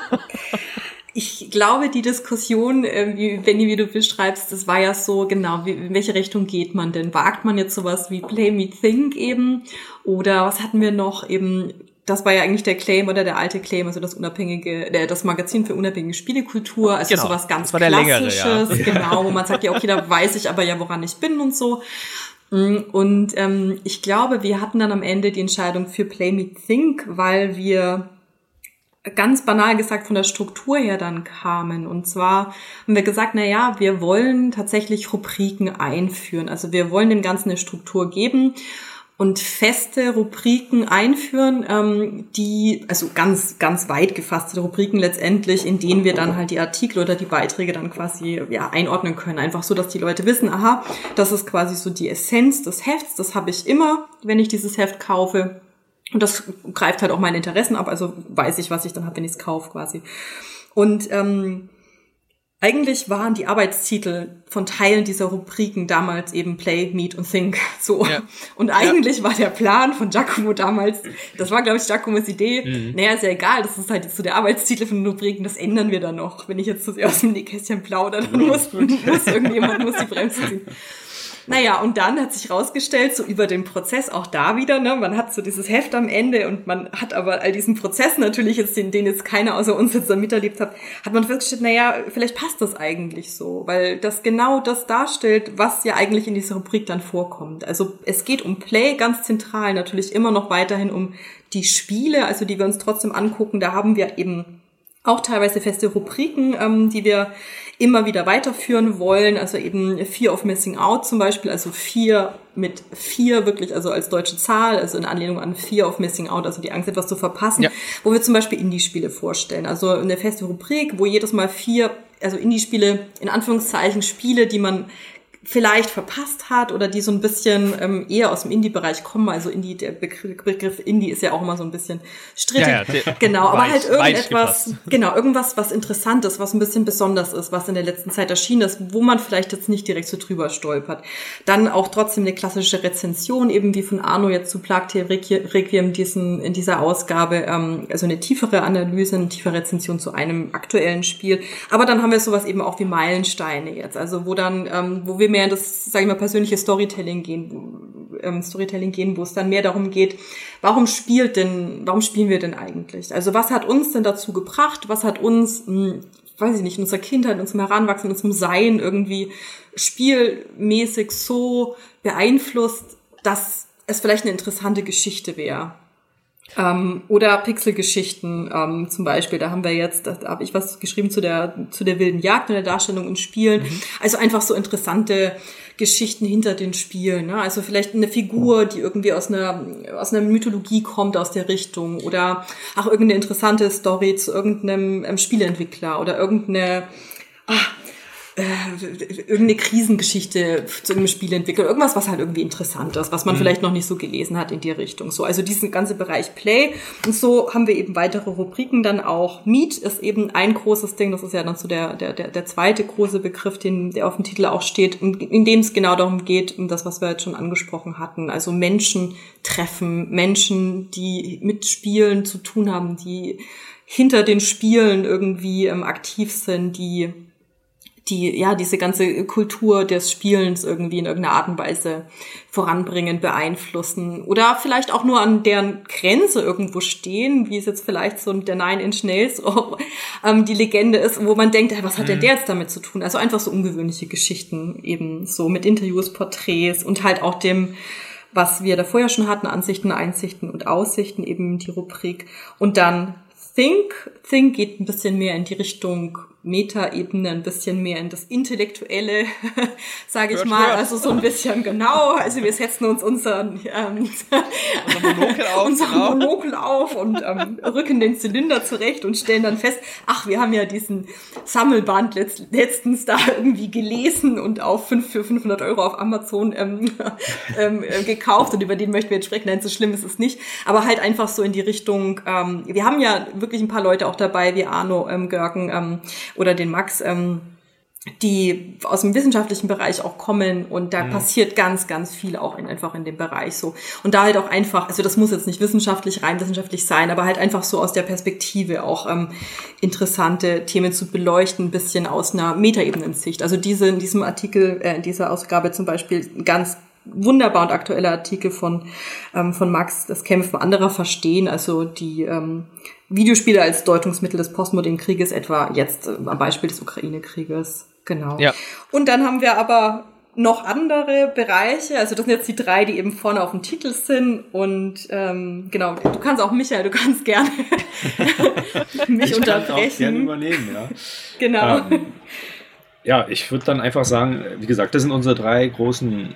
Ich glaube, die Diskussion, äh, wie, du beschreibst, das war ja so, genau, in welche Richtung geht man denn? Wagt man jetzt sowas wie Play Me Think eben? Oder was hatten wir noch eben? Das war ja eigentlich der Claim oder der alte Claim, also das unabhängige, der, das Magazin für unabhängige Spielekultur, also genau, sowas ganz Klassisches, längere, ja. genau, wo man sagt, ja, okay, da weiß ich aber ja, woran ich bin und so. Mm, und ähm, ich glaube, wir hatten dann am Ende die Entscheidung für Play Me Think, weil wir ganz banal gesagt von der Struktur her dann kamen. Und zwar haben wir gesagt, na ja, wir wollen tatsächlich Rubriken einführen. Also wir wollen dem Ganzen eine Struktur geben und feste Rubriken einführen, ähm, die, also ganz, ganz weit gefasste Rubriken letztendlich, in denen wir dann halt die Artikel oder die Beiträge dann quasi ja, einordnen können. Einfach so, dass die Leute wissen, aha, das ist quasi so die Essenz des Hefts, das habe ich immer, wenn ich dieses Heft kaufe. Und das greift halt auch meine Interessen ab, also weiß ich, was ich dann habe, wenn ich es kaufe quasi. Und ähm, eigentlich waren die Arbeitstitel von Teilen dieser Rubriken damals eben Play, Meet und Think. So. Ja. Und eigentlich ja. war der Plan von Giacomo damals, das war, glaube ich, Giacomos Idee, mhm. naja, ist ja egal, das ist halt so der Arbeitstitel von den Rubriken, das ändern wir dann noch. Wenn ich jetzt so aus dem Nähkästchen plaudere, dann muss, muss irgendjemand muss die Bremse ziehen. Naja, und dann hat sich rausgestellt, so über den Prozess auch da wieder, ne, man hat so dieses Heft am Ende und man hat aber all diesen Prozess natürlich jetzt, den, den jetzt keiner außer uns jetzt da miterlebt hat, hat man festgestellt, naja, vielleicht passt das eigentlich so, weil das genau das darstellt, was ja eigentlich in dieser Rubrik dann vorkommt. Also es geht um Play ganz zentral, natürlich immer noch weiterhin um die Spiele, also die wir uns trotzdem angucken, da haben wir eben auch teilweise feste Rubriken, ähm, die wir immer wieder weiterführen wollen. Also eben Fear of Missing Out zum Beispiel, also vier mit vier wirklich, also als deutsche Zahl, also in Anlehnung an Fear of Missing Out, also die Angst, etwas zu verpassen, ja. wo wir zum Beispiel Indie-Spiele vorstellen. Also eine feste Rubrik, wo jedes Mal vier, also Indie-Spiele, in Anführungszeichen Spiele, die man vielleicht verpasst hat oder die so ein bisschen ähm, eher aus dem Indie-Bereich kommen. Also Indie, der Begriff, Begriff Indie ist ja auch immer so ein bisschen strittig. Ja, ja, genau, aber halt irgendetwas, genau, irgendwas, was interessant ist, was ein bisschen besonders ist, was in der letzten Zeit erschienen ist, wo man vielleicht jetzt nicht direkt so drüber stolpert. Dann auch trotzdem eine klassische Rezension, eben wie von Arno jetzt zu Plagte Requiem diesen, in dieser Ausgabe, ähm, also eine tiefere Analyse, eine tiefere Rezension zu einem aktuellen Spiel. Aber dann haben wir sowas eben auch wie Meilensteine jetzt, also wo dann, ähm, wo wir mehr in das, sage ich mal, persönliche Storytelling gehen, ähm, Storytelling gehen, wo es dann mehr darum geht, warum spielt denn, warum spielen wir denn eigentlich? Also was hat uns denn dazu gebracht? Was hat uns, mh, hm, weiß ich nicht, in unserer Kindheit, in unserem Heranwachsen, in unserem Sein irgendwie spielmäßig so beeinflusst, dass es vielleicht eine interessante Geschichte wäre. Ähm, oder Pixelgeschichten ähm, zum Beispiel, da haben wir jetzt, da habe ich was geschrieben zu der, zu der wilden Jagd und der Darstellung in Spielen. Mhm. Also einfach so interessante Geschichten hinter den Spielen. Ne? Also vielleicht eine Figur, die irgendwie aus einer, aus einer Mythologie kommt, aus der Richtung. Oder auch irgendeine interessante Story zu irgendeinem Spieleentwickler oder irgendeine, äh, irgendeine Krisengeschichte zu irgendeinem Spiel entwickelt, irgendwas, was halt irgendwie interessant ist, was man mhm. vielleicht noch nicht so gelesen hat in die Richtung. So, also diesen ganze Bereich Play und so haben wir eben weitere Rubriken dann auch. Meet ist eben ein großes Ding, das ist ja dann so der der der, der zweite große Begriff, den der auf dem Titel auch steht, in, in dem es genau darum geht, um das, was wir jetzt schon angesprochen hatten, also Menschen treffen, Menschen, die mit Spielen zu tun haben, die hinter den Spielen irgendwie ähm, aktiv sind, die die ja diese ganze Kultur des Spielens irgendwie in irgendeiner Art und Weise voranbringen, beeinflussen oder vielleicht auch nur an deren Grenze irgendwo stehen, wie es jetzt vielleicht so der Nine Inch Nails ähm, die Legende ist, wo man denkt, was hat denn mhm. der jetzt damit zu tun? Also einfach so ungewöhnliche Geschichten eben so mit Interviews, Porträts und halt auch dem was wir da vorher schon hatten, Ansichten, Einsichten und Aussichten, eben die Rubrik. Und dann Think. Think geht ein bisschen mehr in die Richtung Metaebene ein bisschen mehr in das Intellektuelle, sage ich hört, mal. Hört. Also so ein bisschen genau. Also wir setzen uns unseren, ähm, unser Monokel auf, unseren genau. Monokel auf und ähm, rücken den Zylinder zurecht und stellen dann fest, ach, wir haben ja diesen Sammelband letzt, letztens da irgendwie gelesen und auf fünf, für 500 Euro auf Amazon ähm, ähm, äh, gekauft und über den möchten wir jetzt sprechen. Nein, so schlimm ist es nicht. Aber halt einfach so in die Richtung, ähm, wir haben ja wirklich ein paar Leute auch dabei, wie Arno ähm, Görken, ähm, oder den Max, ähm, die aus dem wissenschaftlichen Bereich auch kommen und da mhm. passiert ganz, ganz viel auch in, einfach in dem Bereich so. Und da halt auch einfach, also das muss jetzt nicht wissenschaftlich, rein wissenschaftlich sein, aber halt einfach so aus der Perspektive auch ähm, interessante Themen zu beleuchten, ein bisschen aus einer Metaebenensicht. Also diese, in diesem Artikel, äh, in dieser Ausgabe zum Beispiel ganz wunderbar und aktueller Artikel von, ähm, von Max, das Kämpfen anderer verstehen, also die ähm, Videospiele als Deutungsmittel des postmodernen Krieges, etwa jetzt äh, am Beispiel des Ukraine-Krieges. Genau. Ja. Und dann haben wir aber noch andere Bereiche. Also das sind jetzt die drei, die eben vorne auf dem Titel sind. Und ähm, genau, du kannst auch Michael, du kannst gerne mich ich unterbrechen. Kann auch gerne übernehmen, ja. Genau. Ähm, ja, ich würde dann einfach sagen, wie gesagt, das sind unsere drei großen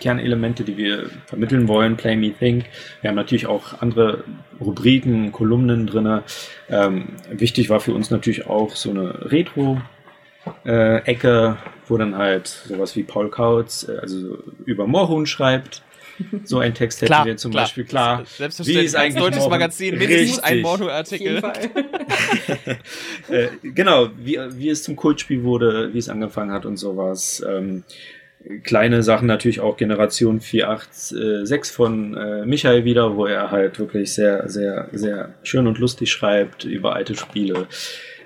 Kernelemente, die wir vermitteln wollen. Play Me Think. Wir haben natürlich auch andere Rubriken, Kolumnen drinne. Ähm, wichtig war für uns natürlich auch so eine Retro äh, Ecke, wo dann halt sowas wie Paul Kautz, äh, also über Moorhuhn schreibt. So ein Text hätten klar, wir zum klar. Beispiel klar. Selbstverständlich. Wie ist eigentlich deutsches Morgen? Magazin mindestens ein Moorhuhn-Artikel. äh, genau, wie, wie es zum Kultspiel wurde, wie es angefangen hat und sowas. Ähm, kleine Sachen natürlich auch Generation 486 von äh, Michael wieder, wo er halt wirklich sehr, sehr, sehr schön und lustig schreibt über alte Spiele.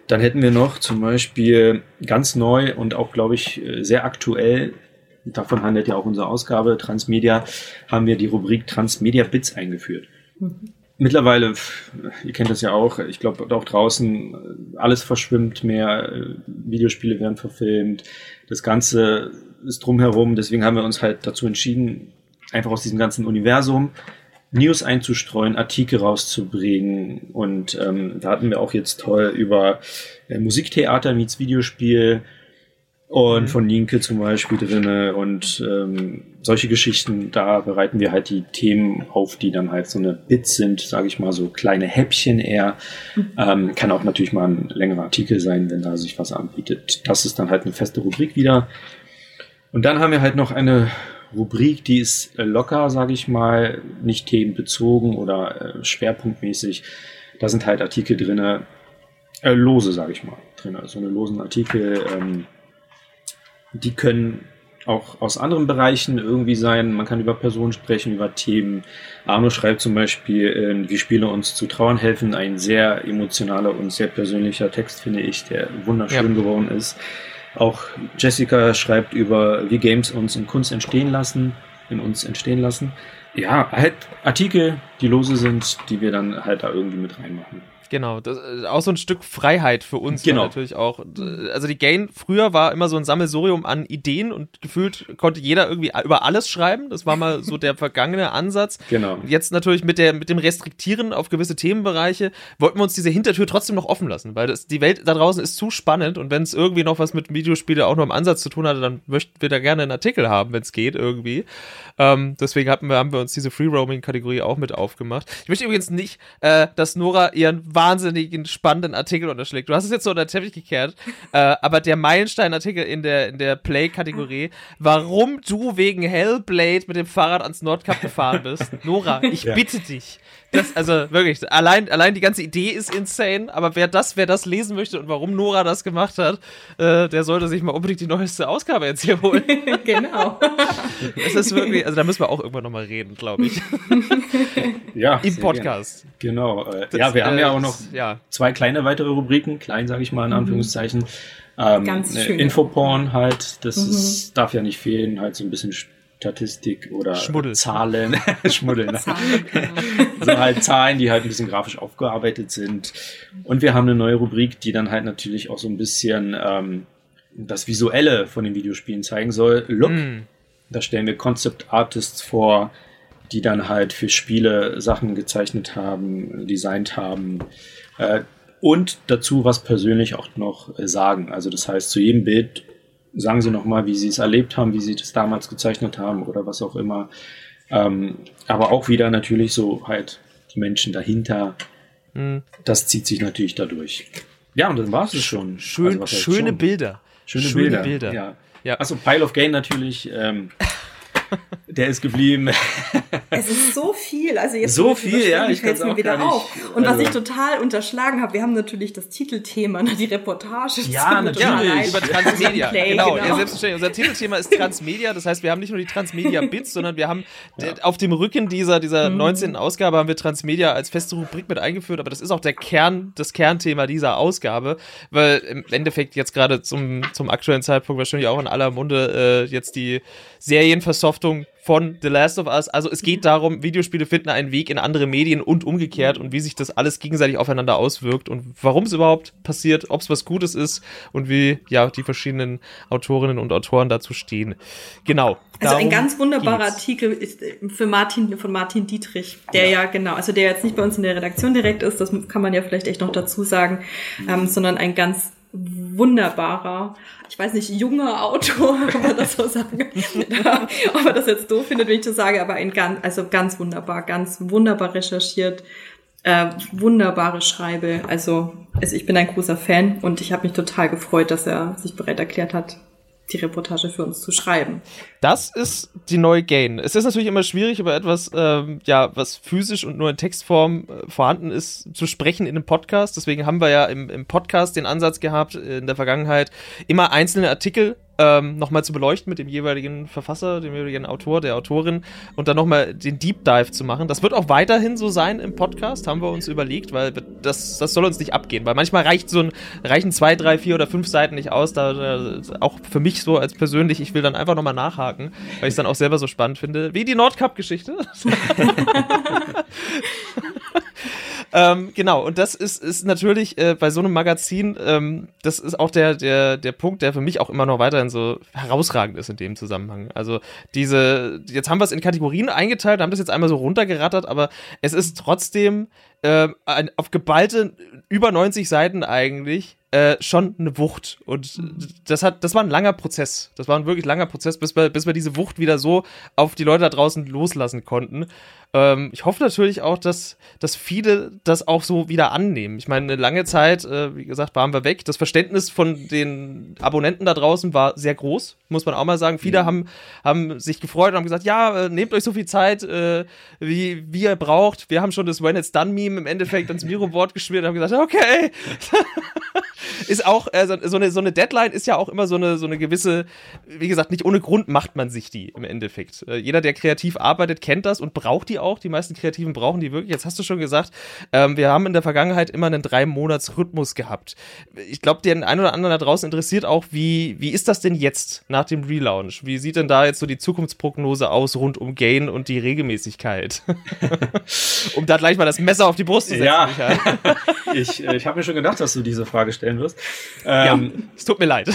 Dann hätten wir noch zum Beispiel ganz neu und auch, glaube ich, sehr aktuell, davon handelt ja auch unsere Ausgabe Transmedia, haben wir die Rubrik Transmedia Bits eingeführt. Mhm. Mittlerweile, ihr kennt das ja auch, ich glaube auch draußen, alles verschwimmt mehr, Videospiele werden verfilmt, das Ganze ist drumherum. Deswegen haben wir uns halt dazu entschieden, einfach aus diesem ganzen Universum News einzustreuen, Artikel rauszubringen. Und ähm, da hatten wir auch jetzt toll über äh, Musiktheater meets Videospiel und mhm. von Linke zum Beispiel drinne und ähm, solche Geschichten, da bereiten wir halt die Themen auf, die dann halt so eine Bits sind, sage ich mal, so kleine Häppchen eher. Mhm. Ähm, kann auch natürlich mal ein längerer Artikel sein, wenn da sich was anbietet. Das ist dann halt eine feste Rubrik wieder. Und dann haben wir halt noch eine Rubrik, die ist äh, locker, sage ich mal, nicht themenbezogen oder äh, schwerpunktmäßig. Da sind halt Artikel drinne, äh, lose, sage ich mal, drin. So eine losen Artikel, ähm, die können auch aus anderen Bereichen irgendwie sein. Man kann über Personen sprechen, über Themen. Arno schreibt zum Beispiel, äh, wie Spiele uns zu trauern helfen. Ein sehr emotionaler und sehr persönlicher Text, finde ich, der wunderschön ja. geworden ist. Auch Jessica schreibt über, wie Games uns in Kunst entstehen lassen, in uns entstehen lassen. Ja, halt Artikel, die lose sind, die wir dann halt da irgendwie mit reinmachen. Genau, das, äh, auch so ein Stück Freiheit für uns genau. natürlich auch. Also die Gain früher war immer so ein Sammelsurium an Ideen und gefühlt konnte jeder irgendwie über alles schreiben. Das war mal so der vergangene Ansatz. Genau. Jetzt natürlich mit der mit dem Restriktieren auf gewisse Themenbereiche wollten wir uns diese Hintertür trotzdem noch offen lassen, weil das, die Welt da draußen ist zu spannend und wenn es irgendwie noch was mit Videospiele auch noch im Ansatz zu tun hatte, dann möchten wir da gerne einen Artikel haben, wenn es geht irgendwie. Ähm, deswegen haben wir, haben wir uns diese Free Roaming Kategorie auch mit auf aufgemacht. Ich möchte übrigens nicht, äh, dass Nora ihren wahnsinnigen, spannenden Artikel unterschlägt. Du hast es jetzt so unter den Teppich gekehrt, äh, aber der Meilenstein-Artikel in der, in der Play-Kategorie, warum du wegen Hellblade mit dem Fahrrad ans Nordkap gefahren bist. Nora, ich ja. bitte dich. Das, also wirklich, allein, allein die ganze Idee ist insane, aber wer das, wer das lesen möchte und warum Nora das gemacht hat, äh, der sollte sich mal unbedingt die neueste Ausgabe jetzt hier holen. genau. Es ist wirklich, also da müssen wir auch irgendwann nochmal reden, glaube ich. Ja. Im Podcast. Gern. Genau. Äh, das, ja, wir äh, haben ja auch noch ja. zwei kleine weitere Rubriken, klein sage ich mal in mhm. Anführungszeichen. Ähm, Ganz schön. Infoporn halt, das mhm. ist, darf ja nicht fehlen, halt so ein bisschen Statistik oder Schmuddel. Zahlen. Schmuddel. Ne? Zahlen, genau. so halt Zahlen, die halt ein bisschen grafisch aufgearbeitet sind. Und wir haben eine neue Rubrik, die dann halt natürlich auch so ein bisschen ähm, das Visuelle von den Videospielen zeigen soll. Look. Mm. Da stellen wir Concept Artists vor, die dann halt für Spiele Sachen gezeichnet haben, designt haben. Äh, und dazu was persönlich auch noch sagen. Also das heißt, zu jedem Bild sagen Sie nochmal, wie Sie es erlebt haben, wie Sie das damals gezeichnet haben oder was auch immer. Ähm, aber auch wieder natürlich so halt die Menschen dahinter. Mhm. Das zieht sich natürlich dadurch. Ja, und dann war es schon. Schön, also, schöne schon? Bilder. Schöne, schöne Bilder. Bilder. Ja. ja. Also Pile of Gain natürlich. Ähm, der ist geblieben. Es ist so viel. Also jetzt so viel, ja, ich fällt mir wieder auf. Und also was ich total unterschlagen habe, wir haben natürlich das Titelthema, ne, die Reportage. Ja, natürlich. über Transmedia. genau, genau. Ja, selbstverständlich. Unser Titelthema ist Transmedia. Das heißt, wir haben nicht nur die Transmedia-Bits, sondern wir haben ja. auf dem Rücken dieser, dieser mhm. 19. Ausgabe haben wir Transmedia als feste Rubrik mit eingeführt. Aber das ist auch der Kern, das Kernthema dieser Ausgabe. Weil im Endeffekt jetzt gerade zum, zum aktuellen Zeitpunkt wahrscheinlich auch in aller Munde äh, jetzt die Serienversoftung von The Last of Us. Also es geht darum, Videospiele finden einen Weg in andere Medien und umgekehrt und wie sich das alles gegenseitig aufeinander auswirkt und warum es überhaupt passiert, ob es was Gutes ist und wie ja die verschiedenen Autorinnen und Autoren dazu stehen. Genau. Also ein ganz wunderbarer geht's. Artikel ist äh, für Martin von Martin Dietrich, der ja. ja. genau, also der jetzt nicht bei uns in der Redaktion direkt ist, das kann man ja vielleicht echt noch dazu sagen, ähm, sondern ein ganz wunderbarer, ich weiß nicht, junger Autor, kann man das so sagen, ob er das jetzt doof findet, wenn ich das sage, aber ein ganz, also ganz wunderbar, ganz wunderbar recherchiert, äh, wunderbare Schreibe. Also, also ich bin ein großer Fan und ich habe mich total gefreut, dass er sich bereit erklärt hat, die Reportage für uns zu schreiben. Das ist die neue Gain. Es ist natürlich immer schwierig, über etwas, ähm, ja, was physisch und nur in Textform äh, vorhanden ist, zu sprechen in einem Podcast. Deswegen haben wir ja im, im Podcast den Ansatz gehabt, in der Vergangenheit immer einzelne Artikel ähm, nochmal zu beleuchten mit dem jeweiligen Verfasser, dem jeweiligen Autor, der Autorin und dann nochmal den Deep Dive zu machen. Das wird auch weiterhin so sein im Podcast, haben wir uns überlegt, weil das, das soll uns nicht abgehen, weil manchmal reicht so ein, reichen zwei, drei, vier oder fünf Seiten nicht aus, da, auch für mich so als persönlich, ich will dann einfach nochmal nachhaken, weil ich es dann auch selber so spannend finde, wie die Nordcup-Geschichte. ähm, genau, und das ist, ist natürlich äh, bei so einem Magazin, ähm, das ist auch der, der, der Punkt, der für mich auch immer noch weiterhin so herausragend ist in dem Zusammenhang. Also diese, jetzt haben wir es in Kategorien eingeteilt, haben das jetzt einmal so runtergerattert, aber es ist trotzdem äh, ein, auf geballte über 90 Seiten eigentlich äh, schon eine Wucht. Und das hat, das war ein langer Prozess. Das war ein wirklich langer Prozess, bis wir, bis wir diese Wucht wieder so auf die Leute da draußen loslassen konnten. Ähm, ich hoffe natürlich auch, dass, dass viele das auch so wieder annehmen. Ich meine, eine lange Zeit, äh, wie gesagt, waren wir weg. Das Verständnis von den Abonnenten da draußen war sehr groß, muss man auch mal sagen. Viele mhm. haben, haben sich gefreut und haben gesagt, ja, äh, nehmt euch so viel Zeit, äh, wie, wie ihr braucht. Wir haben schon das When It's Done Meme im Endeffekt ans Miro-Board gespielt und haben gesagt, okay. ist auch, äh, so, eine, so eine Deadline ist ja auch immer so eine, so eine gewisse, wie gesagt, nicht ohne Grund macht man sich die im Endeffekt. Äh, jeder, der kreativ arbeitet, kennt das und braucht die auch. Die meisten Kreativen brauchen die wirklich. Jetzt hast du schon gesagt, ähm, wir haben in der Vergangenheit immer einen drei-Monats-Rhythmus gehabt. Ich glaube, den einen oder anderen da draußen interessiert auch, wie, wie ist das denn jetzt nach dem Relaunch? Wie sieht denn da jetzt so die Zukunftsprognose aus rund um Gain und die Regelmäßigkeit? um da gleich mal das Messer auf die Brust zu setzen. Ja, ich, äh, ich habe mir schon gedacht, dass du diese Frage stellen wirst. Ähm, ja, es tut mir leid.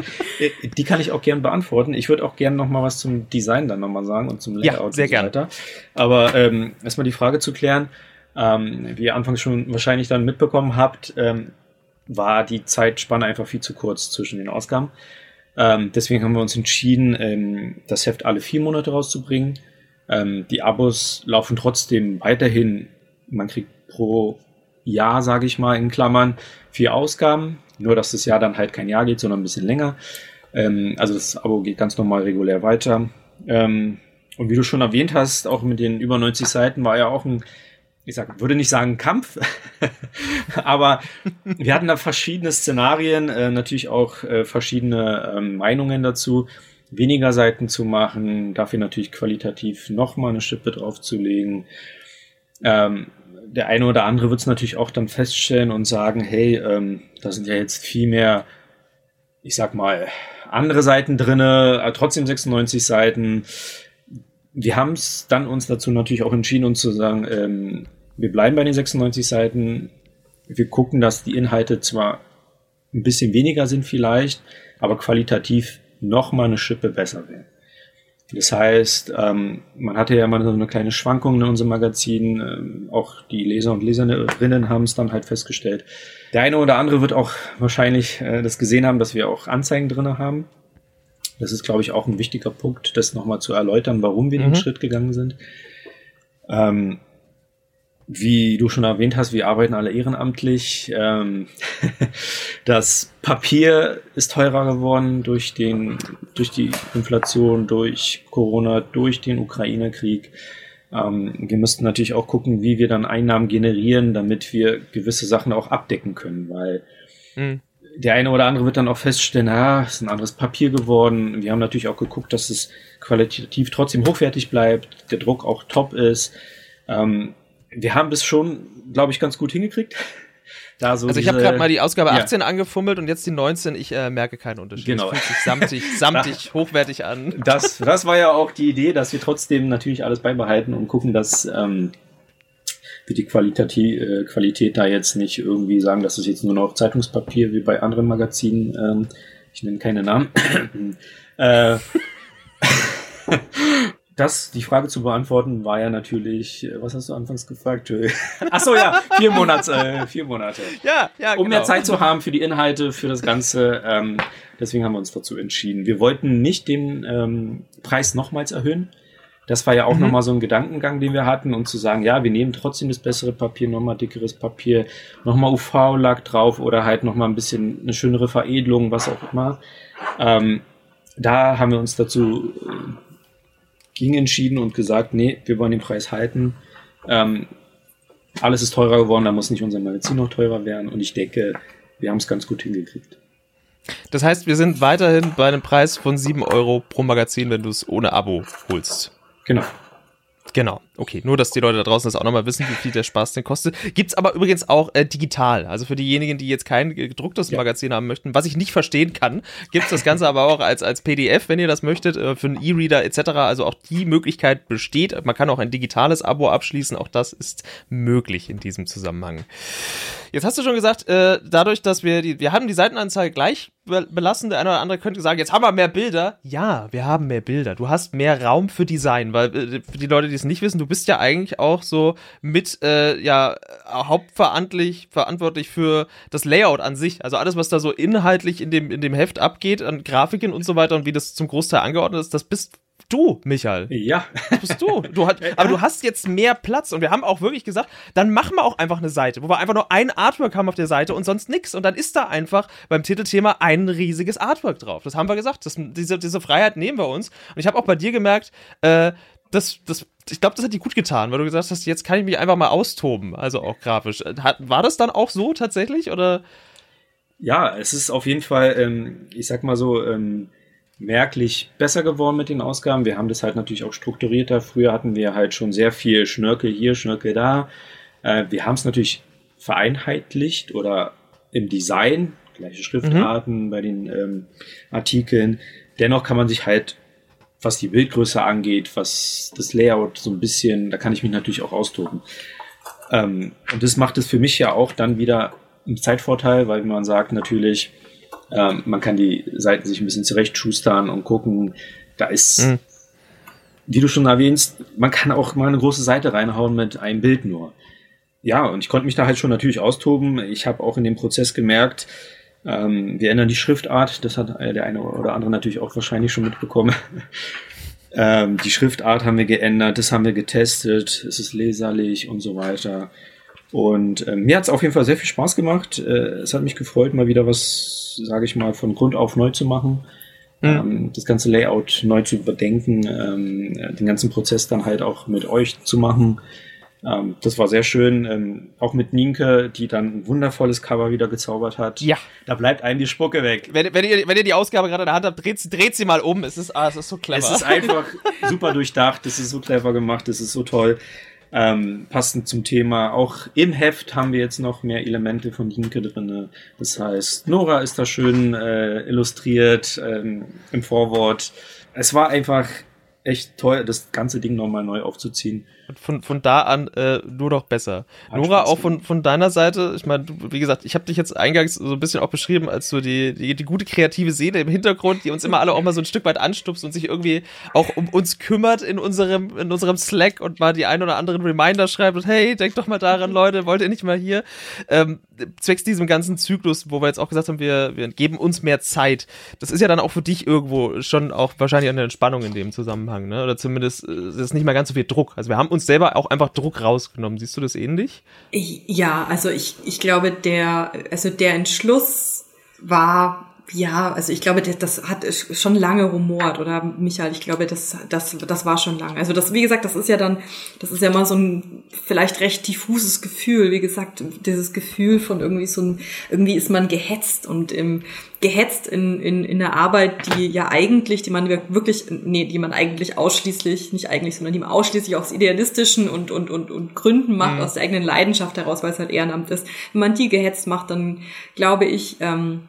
die kann ich auch gern beantworten. Ich würde auch gern noch mal was zum Design dann noch mal sagen und zum Layout ja, sehr und so weiter. Aber ähm, erstmal die Frage zu klären, ähm, wie ihr anfangs schon wahrscheinlich dann mitbekommen habt, ähm, war die Zeitspanne einfach viel zu kurz zwischen den Ausgaben. Ähm, deswegen haben wir uns entschieden, ähm, das Heft alle vier Monate rauszubringen. Ähm, die Abos laufen trotzdem weiterhin. Man kriegt pro Jahr, sage ich mal, in Klammern, vier Ausgaben. Nur, dass das Jahr dann halt kein Jahr geht, sondern ein bisschen länger. Ähm, also das Abo geht ganz normal regulär weiter. Ähm, und wie du schon erwähnt hast, auch mit den über 90 Seiten war ja auch ein, ich sag, würde nicht sagen Kampf, aber wir hatten da verschiedene Szenarien, äh, natürlich auch äh, verschiedene äh, Meinungen dazu, weniger Seiten zu machen, dafür natürlich qualitativ nochmal eine Schippe draufzulegen. Ähm, der eine oder andere wird es natürlich auch dann feststellen und sagen, hey, ähm, da sind ja jetzt viel mehr, ich sag mal, andere Seiten drinne, äh, trotzdem 96 Seiten. Wir haben es dann uns dazu natürlich auch entschieden, uns zu sagen, ähm, wir bleiben bei den 96 Seiten. Wir gucken, dass die Inhalte zwar ein bisschen weniger sind vielleicht, aber qualitativ noch mal eine Schippe besser werden. Das heißt, ähm, man hatte ja mal so eine kleine Schwankung in unserem Magazin. Ähm, auch die Leser und Leserinnen haben es dann halt festgestellt. Der eine oder andere wird auch wahrscheinlich äh, das gesehen haben, dass wir auch Anzeigen drinne haben. Das ist, glaube ich, auch ein wichtiger Punkt, das nochmal zu erläutern, warum wir mhm. den Schritt gegangen sind. Ähm, wie du schon erwähnt hast, wir arbeiten alle ehrenamtlich. Ähm, das Papier ist teurer geworden durch den, durch die Inflation, durch Corona, durch den Ukraine-Krieg. Ähm, wir müssten natürlich auch gucken, wie wir dann Einnahmen generieren, damit wir gewisse Sachen auch abdecken können, weil mhm. der eine oder andere wird dann auch feststellen, ah, es ist ein anderes Papier geworden. Wir haben natürlich auch geguckt, dass es qualitativ trotzdem hochwertig bleibt, der Druck auch top ist. Ähm, wir haben das schon, glaube ich, ganz gut hingekriegt. Da so also ich habe gerade mal die Ausgabe 18 ja. angefummelt und jetzt die 19. Ich äh, merke keinen Unterschied. Genau. Es fühlt sich samtig, samtig, hochwertig an. Das, das war ja auch die Idee, dass wir trotzdem natürlich alles beibehalten und gucken, dass ähm, wir die Qualität, äh, Qualität da jetzt nicht irgendwie sagen, dass es jetzt nur noch Zeitungspapier wie bei anderen Magazinen. Ähm, ich nenne keine Namen. äh, das, die Frage zu beantworten, war ja natürlich, äh, was hast du anfangs gefragt? Ach so, ja, vier Monate, äh, vier Monate. Ja, ja, Um genau. mehr Zeit zu haben für die Inhalte, für das Ganze. Ähm, deswegen haben wir uns dazu entschieden. Wir wollten nicht den ähm, Preis nochmals erhöhen. Das war ja auch mhm. nochmal so ein Gedankengang, den wir hatten, um zu sagen, ja, wir nehmen trotzdem das bessere Papier, nochmal dickeres Papier, nochmal UV-Lack drauf oder halt nochmal ein bisschen eine schönere Veredelung, was auch immer. Ähm, da haben wir uns dazu ging entschieden und gesagt, nee, wir wollen den Preis halten. Ähm, alles ist teurer geworden, da muss nicht unser Magazin noch teurer werden. Und ich denke, wir haben es ganz gut hingekriegt. Das heißt, wir sind weiterhin bei einem Preis von 7 Euro pro Magazin, wenn du es ohne Abo holst. Genau. Genau, okay. Nur, dass die Leute da draußen das auch nochmal wissen, wie viel der Spaß denn kostet. Gibt's aber übrigens auch äh, digital. Also für diejenigen, die jetzt kein gedrucktes ja. Magazin haben möchten, was ich nicht verstehen kann, gibt's das Ganze aber auch als, als PDF, wenn ihr das möchtet, äh, für einen E-Reader etc. Also auch die Möglichkeit besteht. Man kann auch ein digitales Abo abschließen. Auch das ist möglich in diesem Zusammenhang. Jetzt hast du schon gesagt, äh, dadurch, dass wir die, wir haben die Seitenanzahl gleich belassen. Der eine oder andere könnte sagen, jetzt haben wir mehr Bilder. Ja, wir haben mehr Bilder. Du hast mehr Raum für Design, weil äh, für die Leute, die es nicht wissen, du bist ja eigentlich auch so mit äh, ja hauptverantwortlich verantwortlich für das Layout an sich. Also alles, was da so inhaltlich in dem in dem Heft abgeht, an Grafiken und so weiter und wie das zum Großteil angeordnet ist, das bist du, Michael. Ja. Das bist du. du hat, aber du hast jetzt mehr Platz und wir haben auch wirklich gesagt, dann machen wir auch einfach eine Seite, wo wir einfach nur ein Artwork haben auf der Seite und sonst nichts. Und dann ist da einfach beim Titelthema ein riesiges Artwork drauf. Das haben wir gesagt. Das, diese, diese Freiheit nehmen wir uns. Und ich habe auch bei dir gemerkt, äh, das, das, ich glaube, das hat dir gut getan, weil du gesagt hast, jetzt kann ich mich einfach mal austoben, also auch grafisch. Hat, war das dann auch so tatsächlich oder? Ja, es ist auf jeden Fall, ähm, ich sag mal so, ähm, merklich besser geworden mit den Ausgaben. Wir haben das halt natürlich auch strukturierter. Früher hatten wir halt schon sehr viel Schnörkel hier, Schnörkel da. Äh, wir haben es natürlich vereinheitlicht oder im Design, gleiche Schriftarten mhm. bei den ähm, Artikeln. Dennoch kann man sich halt, was die Bildgröße angeht, was das Layout so ein bisschen, da kann ich mich natürlich auch austoben. Ähm, und das macht es für mich ja auch dann wieder ein Zeitvorteil, weil man sagt natürlich, ähm, man kann die Seiten sich ein bisschen zurechtschustern und gucken. Da ist, mhm. wie du schon erwähnst, man kann auch mal eine große Seite reinhauen mit einem Bild nur. Ja, und ich konnte mich da halt schon natürlich austoben. Ich habe auch in dem Prozess gemerkt, ähm, wir ändern die Schriftart. Das hat der eine oder andere natürlich auch wahrscheinlich schon mitbekommen. Ähm, die Schriftart haben wir geändert, das haben wir getestet, es ist leserlich und so weiter. Und ähm, mir hat es auf jeden Fall sehr viel Spaß gemacht. Äh, es hat mich gefreut, mal wieder was, sage ich mal, von Grund auf neu zu machen. Mhm. Ähm, das ganze Layout neu zu überdenken, ähm, den ganzen Prozess dann halt auch mit euch zu machen. Ähm, das war sehr schön. Ähm, auch mit Nienke, die dann ein wundervolles Cover wieder gezaubert hat. Ja. Da bleibt einem die Spucke weg. Wenn, wenn, ihr, wenn ihr die Ausgabe gerade in der Hand habt, dreht, dreht sie mal um. Es ist, ah, es ist so clever. Es ist einfach super durchdacht. Es ist so clever gemacht. Es ist so toll. Ähm, passend zum Thema. Auch im Heft haben wir jetzt noch mehr Elemente von Nienke drinne. Das heißt, Nora ist da schön äh, illustriert ähm, im Vorwort. Es war einfach echt toll, das ganze Ding nochmal neu aufzuziehen. Und von, von da an äh, nur noch besser. Hat Nora, auch von, von deiner Seite, ich meine, wie gesagt, ich habe dich jetzt eingangs so ein bisschen auch beschrieben als so die, die, die gute kreative Seele im Hintergrund, die uns immer alle auch mal so ein Stück weit anstupst und sich irgendwie auch um uns kümmert in unserem, in unserem Slack und mal die ein oder anderen Reminder schreibt und hey, denkt doch mal daran, Leute, wollt ihr nicht mal hier? Ähm, zwecks diesem ganzen Zyklus, wo wir jetzt auch gesagt haben, wir, wir geben uns mehr Zeit. Das ist ja dann auch für dich irgendwo schon auch wahrscheinlich eine Entspannung in dem Zusammenhang, ne? Oder zumindest äh, ist es nicht mal ganz so viel Druck. Also wir haben uns uns selber auch einfach Druck rausgenommen. Siehst du das ähnlich? Ja, also ich, ich glaube, der, also der Entschluss war ja, also ich glaube, das hat schon lange rumort, oder Michael? Ich glaube, das, das, das war schon lange. Also das, wie gesagt, das ist ja dann, das ist ja mal so ein vielleicht recht diffuses Gefühl. Wie gesagt, dieses Gefühl von irgendwie so ein, irgendwie ist man gehetzt und im, gehetzt in, in, in der Arbeit, die ja eigentlich, die man wirklich, nee, die man eigentlich ausschließlich, nicht eigentlich, sondern die man ausschließlich aus idealistischen und, und, und, und Gründen macht, mhm. aus der eigenen Leidenschaft heraus, weil es halt Ehrenamt ist. Wenn man die gehetzt macht, dann glaube ich, ähm,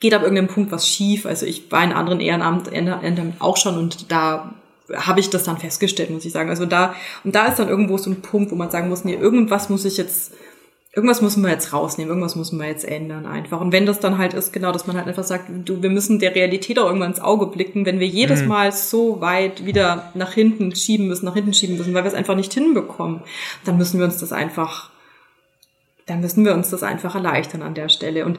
geht ab irgendeinem Punkt was schief. Also ich war in anderen Ehrenamten auch schon und da habe ich das dann festgestellt, muss ich sagen. Also da, und da ist dann irgendwo so ein Punkt, wo man sagen muss, nee, irgendwas muss ich jetzt, irgendwas müssen wir jetzt rausnehmen, irgendwas müssen wir jetzt ändern einfach. Und wenn das dann halt ist, genau, dass man halt einfach sagt, du, wir müssen der Realität auch irgendwann ins Auge blicken, wenn wir jedes mhm. Mal so weit wieder nach hinten schieben müssen, nach hinten schieben müssen, weil wir es einfach nicht hinbekommen, dann müssen wir uns das einfach, dann müssen wir uns das einfach erleichtern an der Stelle. Und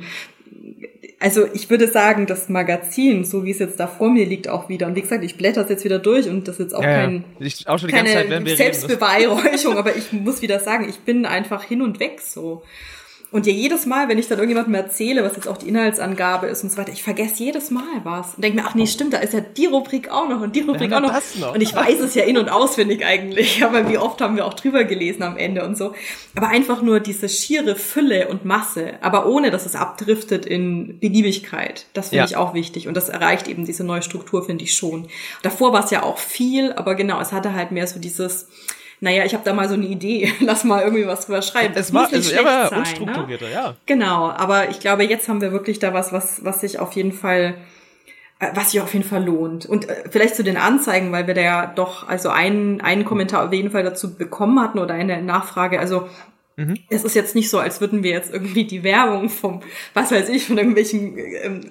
also ich würde sagen, das Magazin, so wie es jetzt da vor mir liegt, auch wieder. Und wie gesagt, ich blätter es jetzt wieder durch und das ist jetzt auch, ja, kein, ich, auch keine Zeit, Selbstbeweihräuchung, aber ich muss wieder sagen, ich bin einfach hin und weg so. Und ja, jedes Mal, wenn ich dann irgendjemandem erzähle, was jetzt auch die Inhaltsangabe ist und so weiter, ich vergesse jedes Mal was. Und denke mir, ach nee, stimmt, da ist ja die Rubrik auch noch und die Rubrik auch noch. noch. Und ich weiß es ja in- und auswendig eigentlich, aber wie oft haben wir auch drüber gelesen am Ende und so. Aber einfach nur diese schiere Fülle und Masse, aber ohne, dass es abdriftet in Beliebigkeit. Das finde ja. ich auch wichtig. Und das erreicht eben diese neue Struktur, finde ich schon. Davor war es ja auch viel, aber genau, es hatte halt mehr so dieses, naja, ich habe da mal so eine Idee, lass mal irgendwie was drüber schreiben. Das es war, also er war unstrukturierter, ne? ja. Genau, aber ich glaube, jetzt haben wir wirklich da was, was, was sich auf jeden Fall äh, was sich auf jeden Fall lohnt. Und äh, vielleicht zu den Anzeigen, weil wir da ja doch also einen, einen Kommentar auf jeden Fall dazu bekommen hatten oder eine Nachfrage. Also Mhm. Es ist jetzt nicht so, als würden wir jetzt irgendwie die Werbung vom, was weiß ich, von irgendwelchen ähm,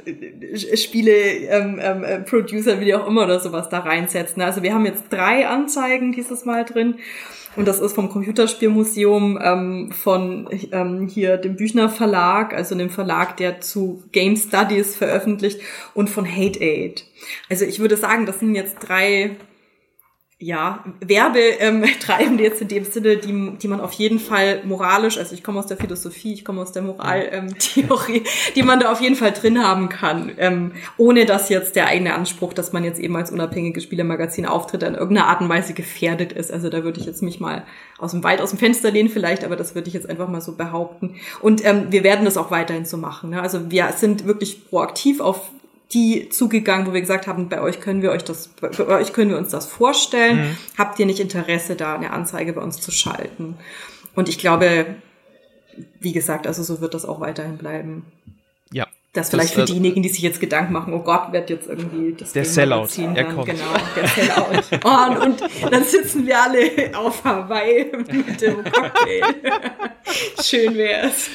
Spiele-Producer, ähm, ähm, wie auch immer oder sowas da reinsetzen. Also wir haben jetzt drei Anzeigen dieses Mal drin. Und das ist vom Computerspielmuseum ähm, von ähm, hier dem Büchner Verlag, also dem Verlag, der zu Game Studies veröffentlicht und von Hate Aid. Also ich würde sagen, das sind jetzt drei ja, Werbetreibende ähm, jetzt in dem Sinne, die, die man auf jeden Fall moralisch, also ich komme aus der Philosophie, ich komme aus der Moraltheorie, ähm, die man da auf jeden Fall drin haben kann, ähm, ohne dass jetzt der eigene Anspruch, dass man jetzt eben als unabhängige Spielermagazin auftritt, in irgendeiner Art und Weise gefährdet ist. Also da würde ich jetzt mich mal aus dem weit aus dem Fenster lehnen vielleicht, aber das würde ich jetzt einfach mal so behaupten. Und ähm, wir werden das auch weiterhin so machen. Ne? Also wir sind wirklich proaktiv auf die zugegangen, wo wir gesagt haben, bei euch können wir euch das, bei euch können wir uns das vorstellen. Mhm. Habt ihr nicht Interesse, da eine Anzeige bei uns zu schalten? Und ich glaube, wie gesagt, also so wird das auch weiterhin bleiben. Das vielleicht das, für diejenigen, die sich jetzt Gedanken machen, oh Gott, wird jetzt irgendwie das Der Sellout, er kommt. Genau, der Sellout. Oh, und, und, dann sitzen wir alle auf Hawaii mit dem Cocktail. Schön wär's.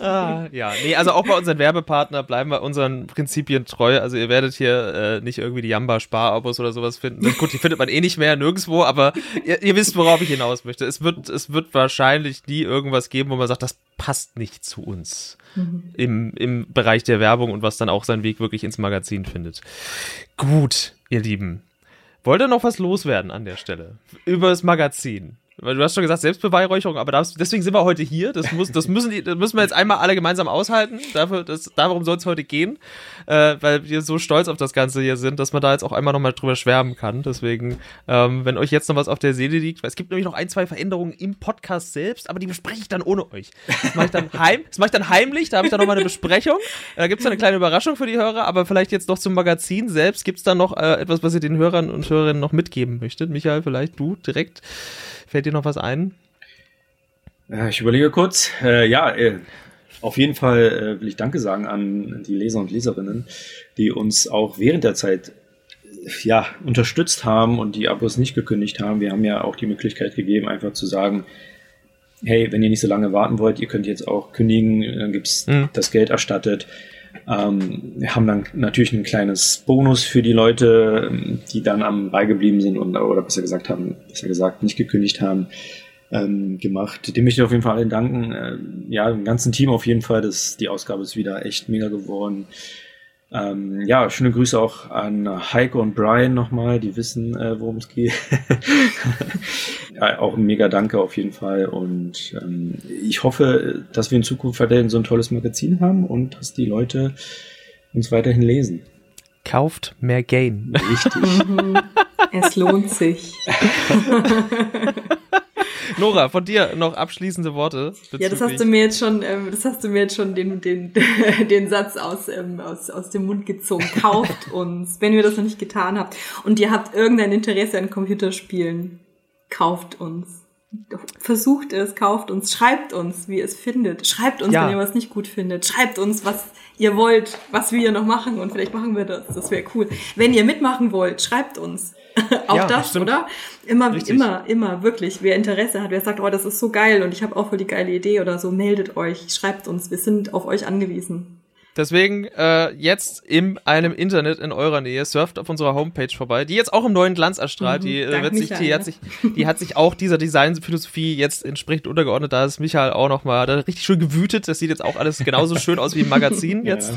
Ah, ja, nee, also auch bei unseren Werbepartner bleiben wir unseren Prinzipien treu. Also ihr werdet hier äh, nicht irgendwie die Jamba Sparabos oder sowas finden. Gut, die findet man eh nicht mehr nirgendwo, aber ihr, ihr wisst, worauf ich hinaus möchte. Es wird, es wird wahrscheinlich nie irgendwas geben, wo man sagt, das passt nicht zu uns mhm. im, im Bereich der Werbung und was dann auch seinen Weg wirklich ins Magazin findet. Gut, ihr Lieben. Wollt ihr noch was loswerden an der Stelle? Über das Magazin? Weil du hast schon gesagt, Selbstbeweihräucherung, aber das, deswegen sind wir heute hier. Das, muss, das, müssen das müssen wir jetzt einmal alle gemeinsam aushalten. Dafür, das, darum soll es heute gehen, äh, weil wir so stolz auf das Ganze hier sind, dass man da jetzt auch einmal nochmal drüber schwärmen kann. Deswegen, ähm, wenn euch jetzt noch was auf der Seele liegt, weil es gibt nämlich noch ein, zwei Veränderungen im Podcast selbst, aber die bespreche ich dann ohne euch. Das mache ich dann, heim, das mach ich dann heimlich, da habe ich dann nochmal eine Besprechung. Da gibt es eine kleine Überraschung für die Hörer, aber vielleicht jetzt noch zum Magazin selbst. Gibt es da noch äh, etwas, was ihr den Hörern und Hörerinnen noch mitgeben möchtet? Michael, vielleicht du direkt. Fällt dir noch was ein? Ich überlege kurz. Äh, ja, äh, auf jeden Fall äh, will ich Danke sagen an die Leser und Leserinnen, die uns auch während der Zeit ja, unterstützt haben und die Abos nicht gekündigt haben. Wir haben ja auch die Möglichkeit gegeben, einfach zu sagen, hey, wenn ihr nicht so lange warten wollt, ihr könnt jetzt auch kündigen, dann gibt's mhm. das Geld erstattet. Ähm, wir haben dann natürlich ein kleines Bonus für die Leute, die dann am Ball geblieben sind und, oder besser gesagt haben, besser gesagt, nicht gekündigt haben, ähm, gemacht. Dem möchte ich auf jeden Fall allen danken. Äh, ja, dem ganzen Team auf jeden Fall. Das, die Ausgabe ist wieder echt mega geworden. Ähm, ja, schöne Grüße auch an Heike und Brian nochmal, die wissen, äh, worum es geht. ja, auch ein mega Danke auf jeden Fall. Und ähm, ich hoffe, dass wir in Zukunft weiterhin so ein tolles Magazin haben und dass die Leute uns weiterhin lesen. Kauft mehr Gain. Richtig. Es lohnt sich. Nora, von dir noch abschließende Worte. Ja, das hast du mir jetzt schon, ähm, das hast du mir jetzt schon den, den, den Satz aus, ähm, aus, aus dem Mund gezogen. Kauft uns, wenn ihr das noch nicht getan habt und ihr habt irgendein Interesse an Computerspielen, kauft uns. Versucht es, kauft uns, schreibt uns, wie ihr es findet. Schreibt uns, ja. wenn ihr was nicht gut findet. Schreibt uns, was ihr wollt, was wir noch machen und vielleicht machen wir das. Das wäre cool. Wenn ihr mitmachen wollt, schreibt uns. auch ja, das, stimmt. oder? Immer, Richtig. immer, immer, wirklich. Wer Interesse hat, wer sagt, oh, das ist so geil und ich habe auch voll die geile Idee oder so, meldet euch, schreibt uns. Wir sind auf euch angewiesen. Deswegen äh, jetzt in einem Internet in eurer Nähe, surft auf unserer Homepage vorbei, die jetzt auch im neuen Glanz erstrahlt. Mhm, die, äh, wird sich, die, hat sich, die hat sich auch dieser Designphilosophie jetzt entsprechend untergeordnet. Da ist Michael auch nochmal richtig schön gewütet. Das sieht jetzt auch alles genauso schön aus wie im Magazin jetzt.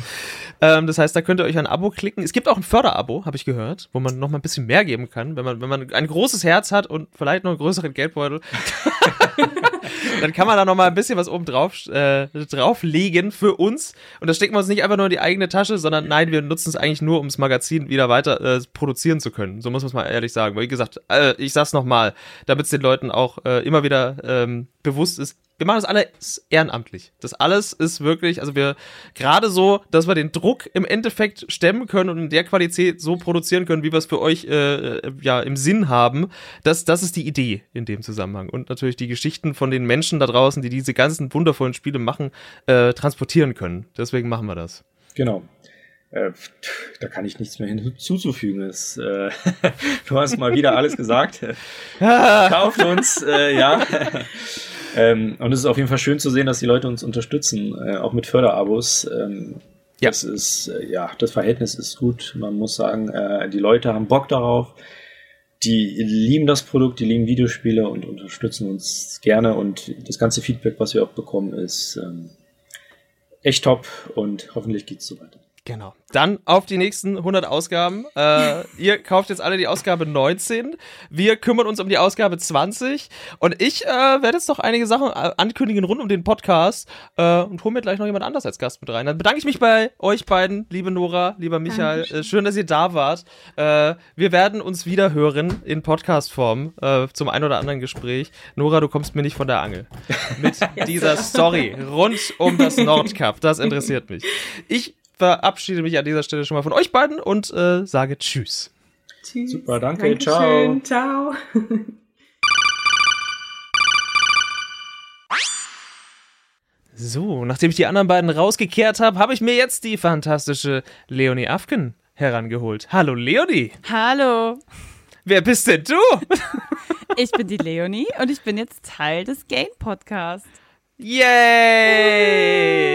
Ja. Ähm, das heißt, da könnt ihr euch ein Abo klicken. Es gibt auch ein Förderabo, habe ich gehört, wo man noch mal ein bisschen mehr geben kann, wenn man, wenn man ein großes Herz hat und vielleicht noch einen größeren Geldbeutel. dann kann man da noch mal ein bisschen was oben drauf, äh, drauflegen für uns. Und das stecken wir uns nicht einfach nur in die eigene Tasche, sondern nein, wir nutzen es eigentlich nur, um das Magazin wieder weiter äh, produzieren zu können. So muss man es mal ehrlich sagen. Weil, wie gesagt, äh, ich sag's noch mal, damit es den Leuten auch äh, immer wieder ähm, bewusst ist, wir machen das alles ehrenamtlich. Das alles ist wirklich, also wir gerade so, dass wir den Druck im Endeffekt stemmen können und in der Qualität so produzieren können, wie wir es für euch äh, ja im Sinn haben. Das, das ist die Idee in dem Zusammenhang. Und natürlich die Geschichten von den Menschen da draußen, die diese ganzen wundervollen Spiele machen, äh, transportieren können. Deswegen machen wir das. Genau. Äh, da kann ich nichts mehr hinzuzufügen. Es, äh, du hast mal wieder alles gesagt. Kauft uns, äh, ja. Ähm, und es ist auf jeden Fall schön zu sehen, dass die Leute uns unterstützen, auch mit Förderabos. Ähm, ja. Das ist, ja, das Verhältnis ist gut. Man muss sagen, die Leute haben Bock darauf. Die lieben das Produkt, die lieben Videospiele und unterstützen uns gerne. Und das ganze Feedback, was wir auch bekommen, ist ähm, echt top und hoffentlich geht's so weiter. Genau. Dann auf die nächsten 100 Ausgaben. Äh, ihr kauft jetzt alle die Ausgabe 19. Wir kümmern uns um die Ausgabe 20. Und ich äh, werde jetzt noch einige Sachen äh, ankündigen rund um den Podcast äh, und hole mir gleich noch jemand anders als Gast mit rein. Dann bedanke ich mich bei euch beiden, liebe Nora, lieber Michael. Äh, schön, dass ihr da wart. Äh, wir werden uns wieder hören in Podcast-Form zum ein oder anderen Gespräch. Nora, du kommst mir nicht von der Angel. Mit dieser Story rund um das Nordcup. Das interessiert mich. Ich verabschiede mich an dieser Stelle schon mal von euch beiden und äh, sage Tschüss. Tschüss. Super, danke. Dankeschön. Ciao. Ciao. So, nachdem ich die anderen beiden rausgekehrt habe, habe ich mir jetzt die fantastische Leonie Afken herangeholt. Hallo Leonie. Hallo. Wer bist denn du? ich bin die Leonie und ich bin jetzt Teil des Game Podcasts. Yay!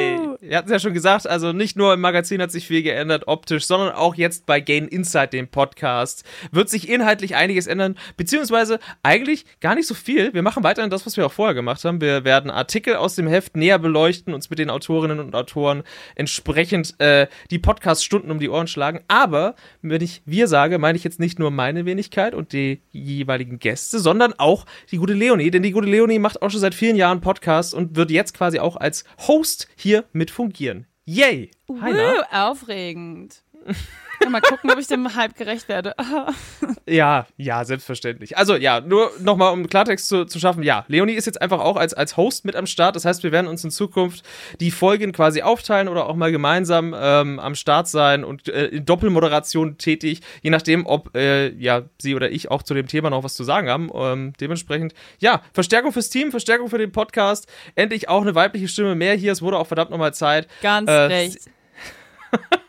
ihr hatten es ja schon gesagt, also nicht nur im Magazin hat sich viel geändert optisch, sondern auch jetzt bei Gain Insight, dem Podcast, wird sich inhaltlich einiges ändern, beziehungsweise eigentlich gar nicht so viel. Wir machen weiterhin das, was wir auch vorher gemacht haben. Wir werden Artikel aus dem Heft näher beleuchten, uns mit den Autorinnen und Autoren entsprechend äh, die Podcast-Stunden um die Ohren schlagen. Aber wenn ich wir sage, meine ich jetzt nicht nur meine Wenigkeit und die jeweiligen Gäste, sondern auch die gute Leonie, denn die gute Leonie macht auch schon seit vielen Jahren Podcasts und wird jetzt quasi auch als Host hier mit fungieren. Yay! Hi, uh, aufregend. Mal gucken, ob ich dem Hype gerecht werde. ja, ja, selbstverständlich. Also ja, nur nochmal, um Klartext zu, zu schaffen. Ja, Leonie ist jetzt einfach auch als, als Host mit am Start. Das heißt, wir werden uns in Zukunft die Folgen quasi aufteilen oder auch mal gemeinsam ähm, am Start sein und äh, in Doppelmoderation tätig, je nachdem, ob äh, ja sie oder ich auch zu dem Thema noch was zu sagen haben. Ähm, dementsprechend, ja, Verstärkung fürs Team, Verstärkung für den Podcast. Endlich auch eine weibliche Stimme mehr hier. Es wurde auch verdammt nochmal Zeit. Ganz äh, recht.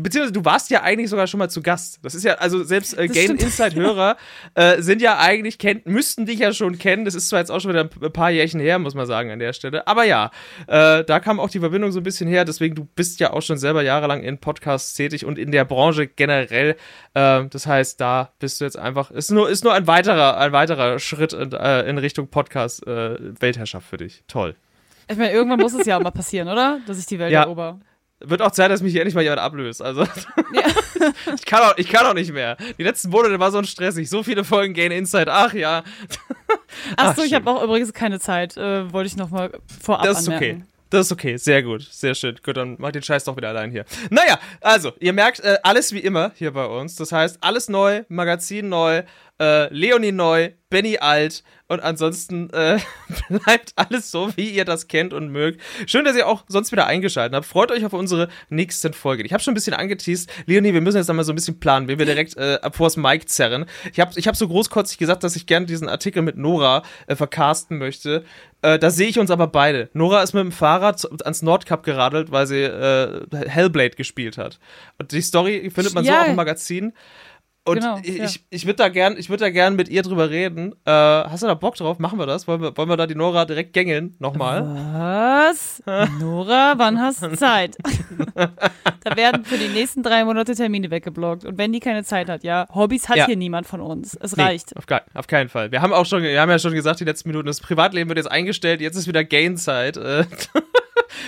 Beziehungsweise du warst ja eigentlich sogar schon mal zu Gast. Das ist ja, also selbst äh, Game Inside-Hörer äh, sind ja eigentlich, kennt, müssten dich ja schon kennen. Das ist zwar jetzt auch schon wieder ein paar Jährchen her, muss man sagen, an der Stelle. Aber ja, äh, da kam auch die Verbindung so ein bisschen her. Deswegen, du bist ja auch schon selber jahrelang in Podcasts tätig und in der Branche generell. Äh, das heißt, da bist du jetzt einfach, ist nur, ist nur ein weiterer, ein weiterer Schritt in, äh, in Richtung Podcast-Weltherrschaft äh, für dich. Toll. Ich meine, irgendwann muss es ja auch mal passieren, oder? Dass ich die Welt ja. erober. Wird auch Zeit, dass mich hier endlich mal jemand ablöst. Also, ja. ich, kann auch, ich kann auch nicht mehr. Die letzten Monate war so stressig. So viele Folgen Gain Inside. Ach ja. Ach so, ich habe auch übrigens keine Zeit. Äh, wollte ich nochmal vorab Das ist anmerken. okay. Das ist okay, sehr gut, sehr schön. Gut, dann mach den Scheiß doch wieder allein hier. Naja, also, ihr merkt, äh, alles wie immer hier bei uns. Das heißt, alles neu, Magazin neu, äh, Leonie neu, Benny alt und ansonsten äh, bleibt alles so, wie ihr das kennt und mögt. Schön, dass ihr auch sonst wieder eingeschaltet habt. Freut euch auf unsere nächsten Folgen. Ich habe schon ein bisschen angeteased. Leonie, wir müssen jetzt einmal so ein bisschen planen, wie wir direkt äh, vors Mic zerren. Ich habe ich hab so großkotzig gesagt, dass ich gerne diesen Artikel mit Nora äh, vercasten möchte. Äh, da sehe ich uns aber beide. Nora ist mit dem Fahrrad ans Nordkap geradelt, weil sie äh, Hellblade gespielt hat. Und die Story findet man ja. so auch im Magazin. Und genau, ich, ja. ich, ich würde da gern, ich würde da gern mit ihr drüber reden. Äh, hast du da Bock drauf? Machen wir das? Wollen wir, wollen wir da die Nora direkt gängeln? Nochmal? Was? Nora, wann hast du Zeit? da werden für die nächsten drei Monate Termine weggeblockt. Und wenn die keine Zeit hat, ja, Hobbys hat ja. hier niemand von uns. Es nee, reicht. Auf, auf, keinen Fall. Wir haben auch schon, wir haben ja schon gesagt, die letzten Minuten, das Privatleben wird jetzt eingestellt, jetzt ist wieder Gain-Zeit.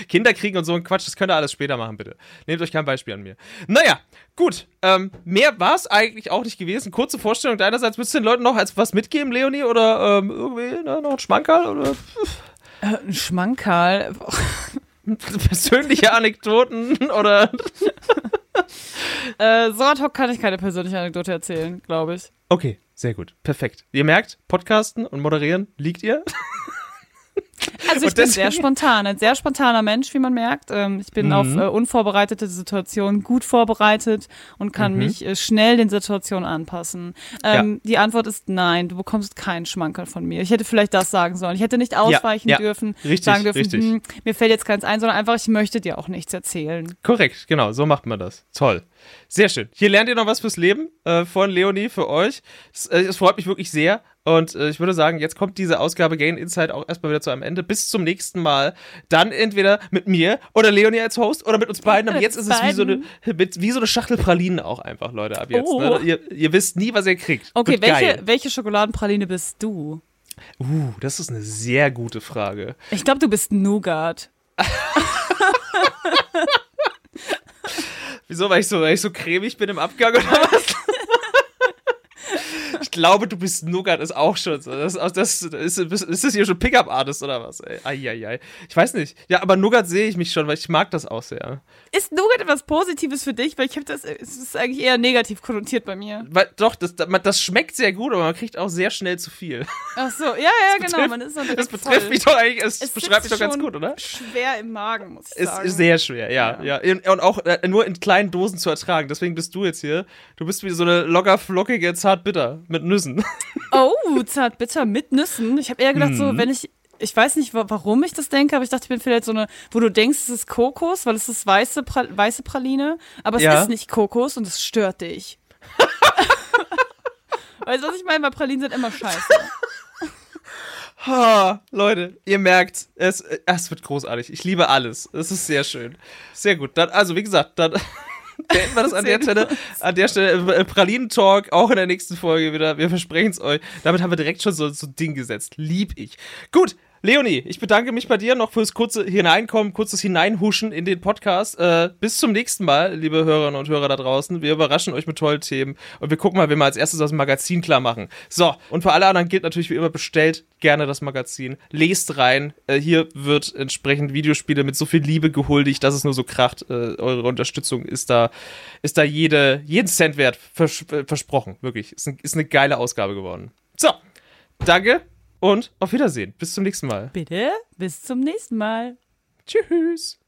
Kinder kriegen und so ein Quatsch, das könnt ihr alles später machen, bitte. Nehmt euch kein Beispiel an mir. Naja, gut. Ähm, mehr war es eigentlich auch nicht gewesen. Kurze Vorstellung deinerseits. Willst du den Leuten noch als was mitgeben, Leonie? Oder ähm, irgendwie ne, noch ein Schmankerl? Oder? Äh, ein Schmankerl? Persönliche Anekdoten oder. äh, so ad hoc kann ich keine persönliche Anekdote erzählen, glaube ich. Okay, sehr gut. Perfekt. Ihr merkt, Podcasten und Moderieren liegt ihr. Also ich bin sehr spontan, ein sehr spontaner Mensch, wie man merkt. Ähm, ich bin mhm. auf äh, unvorbereitete Situationen gut vorbereitet und kann mhm. mich äh, schnell den Situationen anpassen. Ähm, ja. Die Antwort ist nein, du bekommst keinen Schmankerl von mir. Ich hätte vielleicht das sagen sollen. Ich hätte nicht ausweichen ja, ja. dürfen, richtig, sagen dürfen, hm, mir fällt jetzt keins ein, sondern einfach, ich möchte dir auch nichts erzählen. Korrekt, genau, so macht man das. Toll. Sehr schön. Hier lernt ihr noch was fürs Leben äh, von Leonie für euch. Es, äh, es freut mich wirklich sehr. Und äh, ich würde sagen, jetzt kommt diese Ausgabe Gain Insight auch erstmal wieder zu einem Ende. Bis zum nächsten Mal. Dann entweder mit mir oder Leonie als Host oder mit uns beiden. Aber jetzt ist es wie so, eine, wie so eine Schachtel Pralinen auch einfach, Leute, ab jetzt. Ne? Oh. Ne? Ihr, ihr, wisst nie, was ihr kriegt. Okay, welche, welche Schokoladenpraline bist du? Uh, das ist eine sehr gute Frage. Ich glaube, du bist Nougat. Wieso? Weil ich so, weil ich so cremig bin im Abgang oder was? ich glaube, du bist Nougat, ist auch schon so. Das, das, ist, ist das hier schon Pickup-Artist oder was? Eieiei. Ich weiß nicht. Ja, aber Nougat sehe ich mich schon, weil ich mag das auch sehr. Ist Nougat etwas Positives für dich? Weil ich habe das, es ist eigentlich eher negativ konnotiert bei mir. Weil, doch, das, das schmeckt sehr gut, aber man kriegt auch sehr schnell zu viel. Ach so, ja, ja, genau. Betrifft, man ist das betrifft voll. mich doch eigentlich, es, es beschreibt mich doch ganz gut, oder? Schwer im Magen, muss ich sagen. Ist sehr schwer, ja, ja. ja. Und auch äh, nur in kleinen Dosen zu ertragen. Deswegen bist du jetzt hier. Du bist wie so eine locker flockige Zartbitter mit Nüssen. Oh, Zartbitter mit Nüssen. Ich habe eher gedacht, mhm. so, wenn ich ich weiß nicht, warum ich das denke, aber ich dachte, ich bin vielleicht so eine, wo du denkst, es ist Kokos, weil es ist weiße, pra weiße Praline, aber es ja. ist nicht Kokos und es stört dich. weißt du, was ich meine? Weil Pralinen sind immer scheiße. Ha, Leute, ihr merkt, es, es wird großartig. Ich liebe alles. Es ist sehr schön. Sehr gut. Dann, also, wie gesagt, dann beenden wir das an der Stelle. An der Stelle äh, Pralinen-Talk, auch in der nächsten Folge wieder. Wir versprechen es euch. Damit haben wir direkt schon so, so ein Ding gesetzt. Lieb ich. Gut, Leonie, ich bedanke mich bei dir noch fürs kurze Hineinkommen, kurzes Hineinhuschen in den Podcast. Äh, bis zum nächsten Mal, liebe Hörerinnen und Hörer da draußen. Wir überraschen euch mit tollen Themen und wir gucken mal, wie wir als erstes dem Magazin klar machen. So, und für alle anderen gilt natürlich wie immer, bestellt gerne das Magazin, lest rein. Äh, hier wird entsprechend Videospiele mit so viel Liebe gehuldigt, dass es nur so kracht. Äh, eure Unterstützung ist da, ist da jede, jeden Cent wert, vers äh, versprochen. Wirklich, ist, ein, ist eine geile Ausgabe geworden. So, danke und auf Wiedersehen. Bis zum nächsten Mal. Bitte, bis zum nächsten Mal. Tschüss.